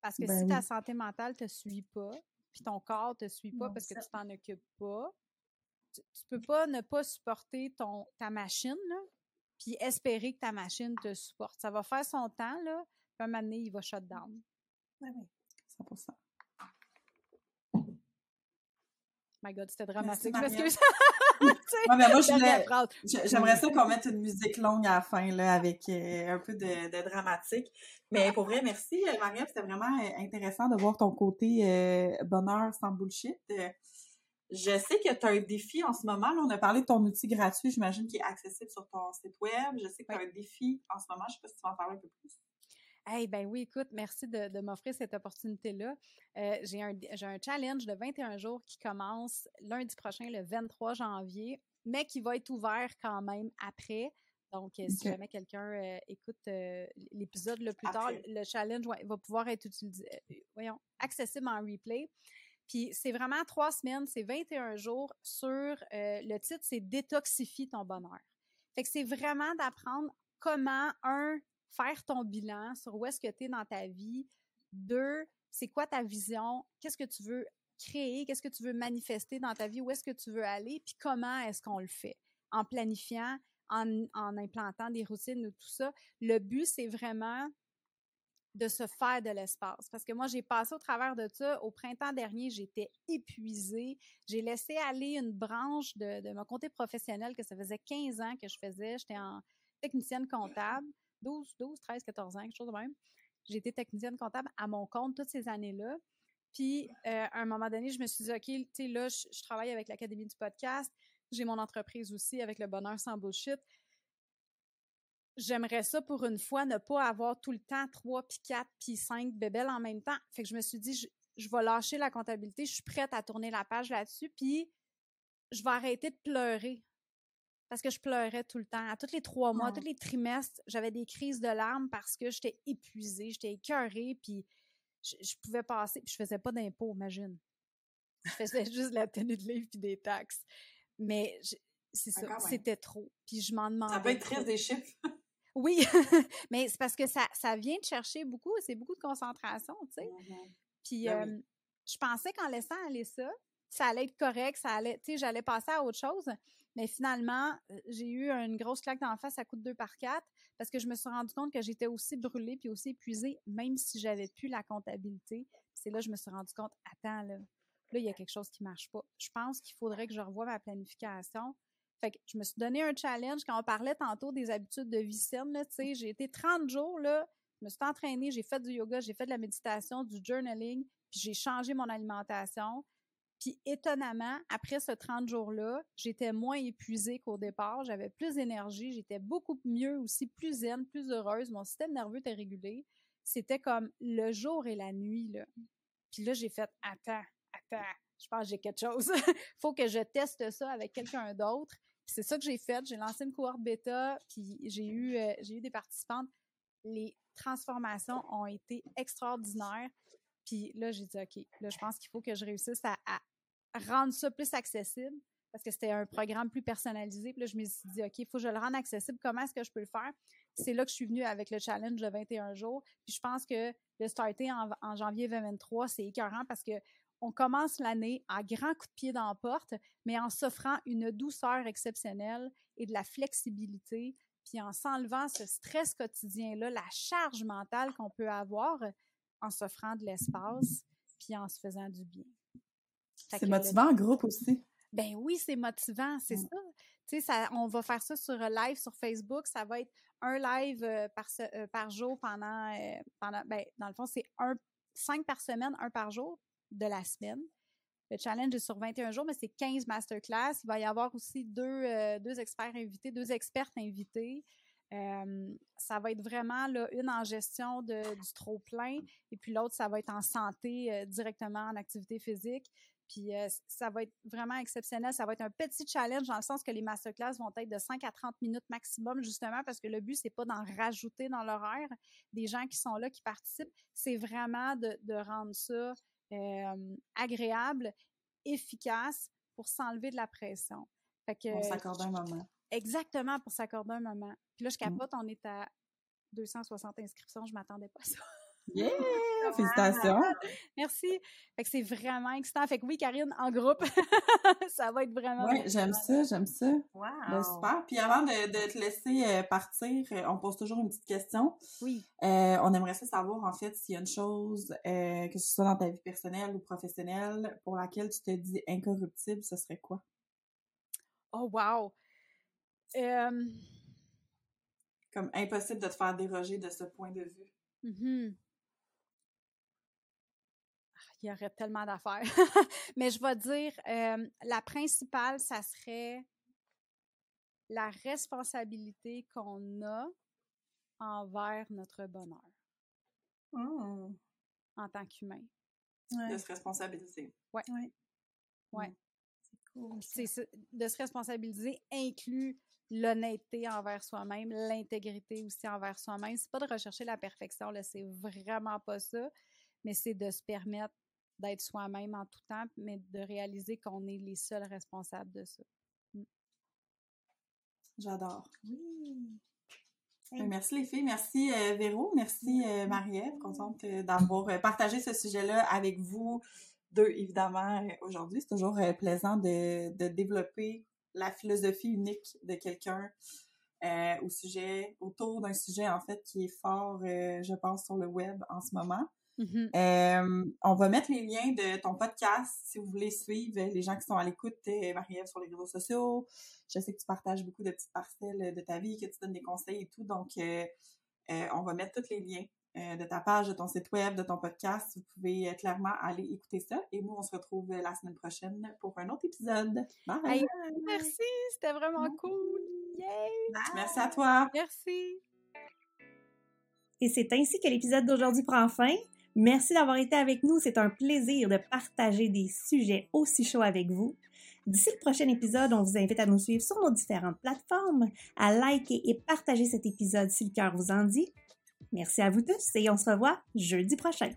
Parce que Ben si oui. ta santé mentale te suit pas, puis ton corps te suit pas Non, parce que ça- tu t'en occupes pas, tu, tu peux pas ne pas supporter ton, ta machine, là, puis espérer que ta machine te supporte. Ça va faire son temps, là, puis un moment donné, il va shut down. Ouais, ouais. 100%. My God, c'était dramatique. Parce que Ouais, mais moi, J'aimerais ça qu'on mette une musique longue à la fin, là, avec euh, un peu de, de dramatique. Mais pour vrai, merci, euh, Maria. C'était vraiment euh, intéressant de voir ton côté euh, bonheur sans bullshit. Je sais que tu as un défi en ce moment. Là, on a parlé de ton outil gratuit, j'imagine, qui est accessible sur ton site web. Je sais que tu as un défi en ce moment. Je sais pas si tu vas en parler un peu plus. Hey, ben oui, écoute, merci de, de m'offrir cette opportunité-là. Euh, j'ai un, j'ai un challenge de 21 jours qui commence lundi prochain, le 23 janvier, mais qui va être ouvert quand même après. Donc, euh, si jamais quelqu'un euh, écoute euh, l'épisode le plus tard, le challenge ouais, va pouvoir être utilisé, voyons, accessible en replay. Puis c'est vraiment trois semaines, c'est 21 jours sur euh, le titre, c'est Détoxifie ton bonheur. Fait que c'est vraiment d'apprendre comment, un, faire ton bilan sur où est-ce que tu es dans ta vie. Deux, c'est quoi ta vision? Qu'est-ce que tu veux créer? Qu'est-ce que tu veux manifester dans ta vie? Où est-ce que tu veux aller? Puis comment est-ce qu'on le fait? En planifiant, en, en implantant des routines ou tout ça. Le but, c'est vraiment de se faire de l'espace. Parce que moi, j'ai passé au travers de ça. Au printemps dernier, j'étais épuisée. J'ai laissé aller une branche de, de mon côté professionnel que ça faisait 15 ans que je faisais. J'étais en technicienne comptable, 12, 12, 13, 14 ans, quelque chose de même. Été technicienne comptable à mon compte toutes ces années-là. Puis, euh, à un moment donné, je me suis dit, OK, tu sais, là, je, je travaille avec l'Académie du podcast. J'ai mon entreprise aussi avec le bonheur sans bullshit j'aimerais ça pour une fois ne pas avoir tout le temps trois puis quatre puis cinq bébelles en même temps. Fait que je me suis dit, je, je vais lâcher la comptabilité, je suis prête à tourner la page là-dessus, puis je vais arrêter de pleurer parce que je pleurais tout le temps. À tous les trois mois, tous les trimestres, j'avais des crises de larmes parce que j'étais épuisée, j'étais écœurée, puis je, pouvais passer, puis je faisais pas d'impôts, imagine. Je faisais juste la tenue de livre puis des taxes. Mais c'est ça, c'était trop. Puis je m'en demandais. Ça peut être triste des chiffres. Oui, mais c'est parce que ça, ça vient de chercher beaucoup, c'est beaucoup de concentration, tu sais. Mm-hmm. Puis ben je pensais qu'en laissant aller ça, ça allait être correct, ça allait, tu sais, j'allais passer à autre chose. Mais finalement, j'ai eu une grosse claque d'en face à coup de deux par quatre parce que je me suis rendu compte que j'étais aussi brûlée puis aussi épuisée, même si j'avais plus la comptabilité. C'est là que je me suis rendu compte, attends, là, là, il y a quelque chose qui marche pas. Je pense qu'il faudrait que je revoie ma planification fait que je me suis donné un challenge quand on parlait tantôt des habitudes de vie saine, tu sais, j'ai été 30 jours, là, je me suis entraînée, j'ai fait du yoga, j'ai fait de la méditation, du journaling, puis j'ai changé mon alimentation. Puis étonnamment, après ce 30 jours-là, j'étais moins épuisée qu'au départ, j'avais plus d'énergie, j'étais beaucoup mieux aussi, plus zen, plus heureuse, mon système nerveux était régulé. C'était comme le jour et la nuit, là. Puis là, j'ai fait « Attends, attends, je pense que j'ai quelque chose. faut que je teste ça avec quelqu'un d'autre. C'est ça que j'ai fait. J'ai lancé une cohorte bêta, puis j'ai eu, euh, j'ai eu des participantes. Les transformations ont été extraordinaires. Puis là, j'ai dit, OK, là, je pense qu'il faut que je réussisse à, rendre ça plus accessible parce que c'était un programme plus personnalisé. Puis là, je me suis dit, OK, il faut que je le rende accessible. Comment est-ce que je peux le faire? C'est là que je suis venue avec le challenge de 21 jours. Puis je pense que le starter en, en janvier 2023, c'est écœurant parce que on commence l'année à grands coups de pied dans la porte, mais en s'offrant une douceur exceptionnelle et de la flexibilité, puis en s'enlevant ce stress quotidien-là, la charge mentale qu'on peut avoir en s'offrant de l'espace, puis en se faisant du bien. C'est motivant en groupe aussi. Ben oui, c'est motivant, c'est ça. Tu sais, on va faire ça sur live sur Facebook. Ça va être un live euh, par, euh, par jour pendant, euh, pendant ben, dans le fond, c'est un, cinq par semaine, un par jour de la semaine. Le challenge est sur 21 jours, mais c'est 15 masterclass. Il va y avoir aussi deux, euh, deux experts invités, deux expertes invitées. Euh, ça va être vraiment une en gestion de, du trop-plein et puis l'autre, ça va être en santé euh, directement en activité physique. Puis ça va être vraiment exceptionnel. Ça va être un petit challenge dans le sens que les masterclass vont être de 5 à 30 minutes maximum, justement, parce que le but, c'est pas d'en rajouter dans l'horaire des gens qui sont là, qui participent. C'est vraiment de rendre ça agréable, efficace pour s'enlever de la pression. pour s'accorder un moment. Exactement, pour s'accorder un moment. Puis là, je mmh. capote, on est à 260 inscriptions, je m'attendais pas à ça. Yeah! Félicitations! Merci! Fait que c'est vraiment excitant. Fait que oui, Karine, en groupe, ça va être vraiment. Oui, j'aime ça, j'aime ça. Ben, super. Puis avant de, te laisser euh, partir, euh, on pose toujours une petite question. Oui. Euh, on aimerait savoir, en fait, s'il y a une chose, que ce soit dans ta vie personnelle ou professionnelle, pour laquelle tu te dis incorruptible, ce serait quoi? Oh, wow! Comme impossible de te faire déroger de ce point de vue. Mm il y aurait tellement d'affaires. Mais je vais dire, euh, la principale, ça serait la responsabilité qu'on a envers notre bonheur. Oh. En tant qu'humain. De se responsabiliser. Oui. Ouais. Ouais. C'est cool. de se responsabiliser inclut l'honnêteté envers soi-même, l'intégrité aussi envers soi-même. C'est pas de rechercher la perfection, là, c'est vraiment pas ça, mais c'est de se permettre d'être soi-même en tout temps, mais de réaliser qu'on est les seuls responsables de ça. Mm. J'adore. Oui. Ben, merci les filles, merci euh, Véro, merci euh, Marie-Ève, contente euh, d'avoir partagé ce sujet-là avec vous deux, évidemment, aujourd'hui. C'est toujours plaisant de, de, développer la philosophie unique de quelqu'un au sujet, autour d'un sujet en fait qui est fort, je pense, sur le web en ce moment. Mm-hmm. Euh, on va mettre les liens de ton podcast si vous voulez suivre les gens qui sont à l'écoute, euh, Marie-Ève, sur les réseaux sociaux. Je sais que tu partages beaucoup de petites parcelles de ta vie, que tu donnes des conseils et tout. Donc, euh, on va mettre tous les liens de ta page, de ton site web, de ton podcast. Vous pouvez clairement aller écouter ça. Et nous, on se retrouve la semaine prochaine pour un autre épisode. Bye! merci, c'était vraiment cool! Yay! Merci à toi! Merci! Et c'est ainsi que l'épisode d'aujourd'hui prend fin. Merci d'avoir été avec nous. C'est un plaisir de partager des sujets aussi chauds avec vous. D'ici le prochain épisode, on vous invite à nous suivre sur nos différentes plateformes, à liker et partager cet épisode si le cœur vous en dit. Merci à vous tous et on se revoit jeudi prochain.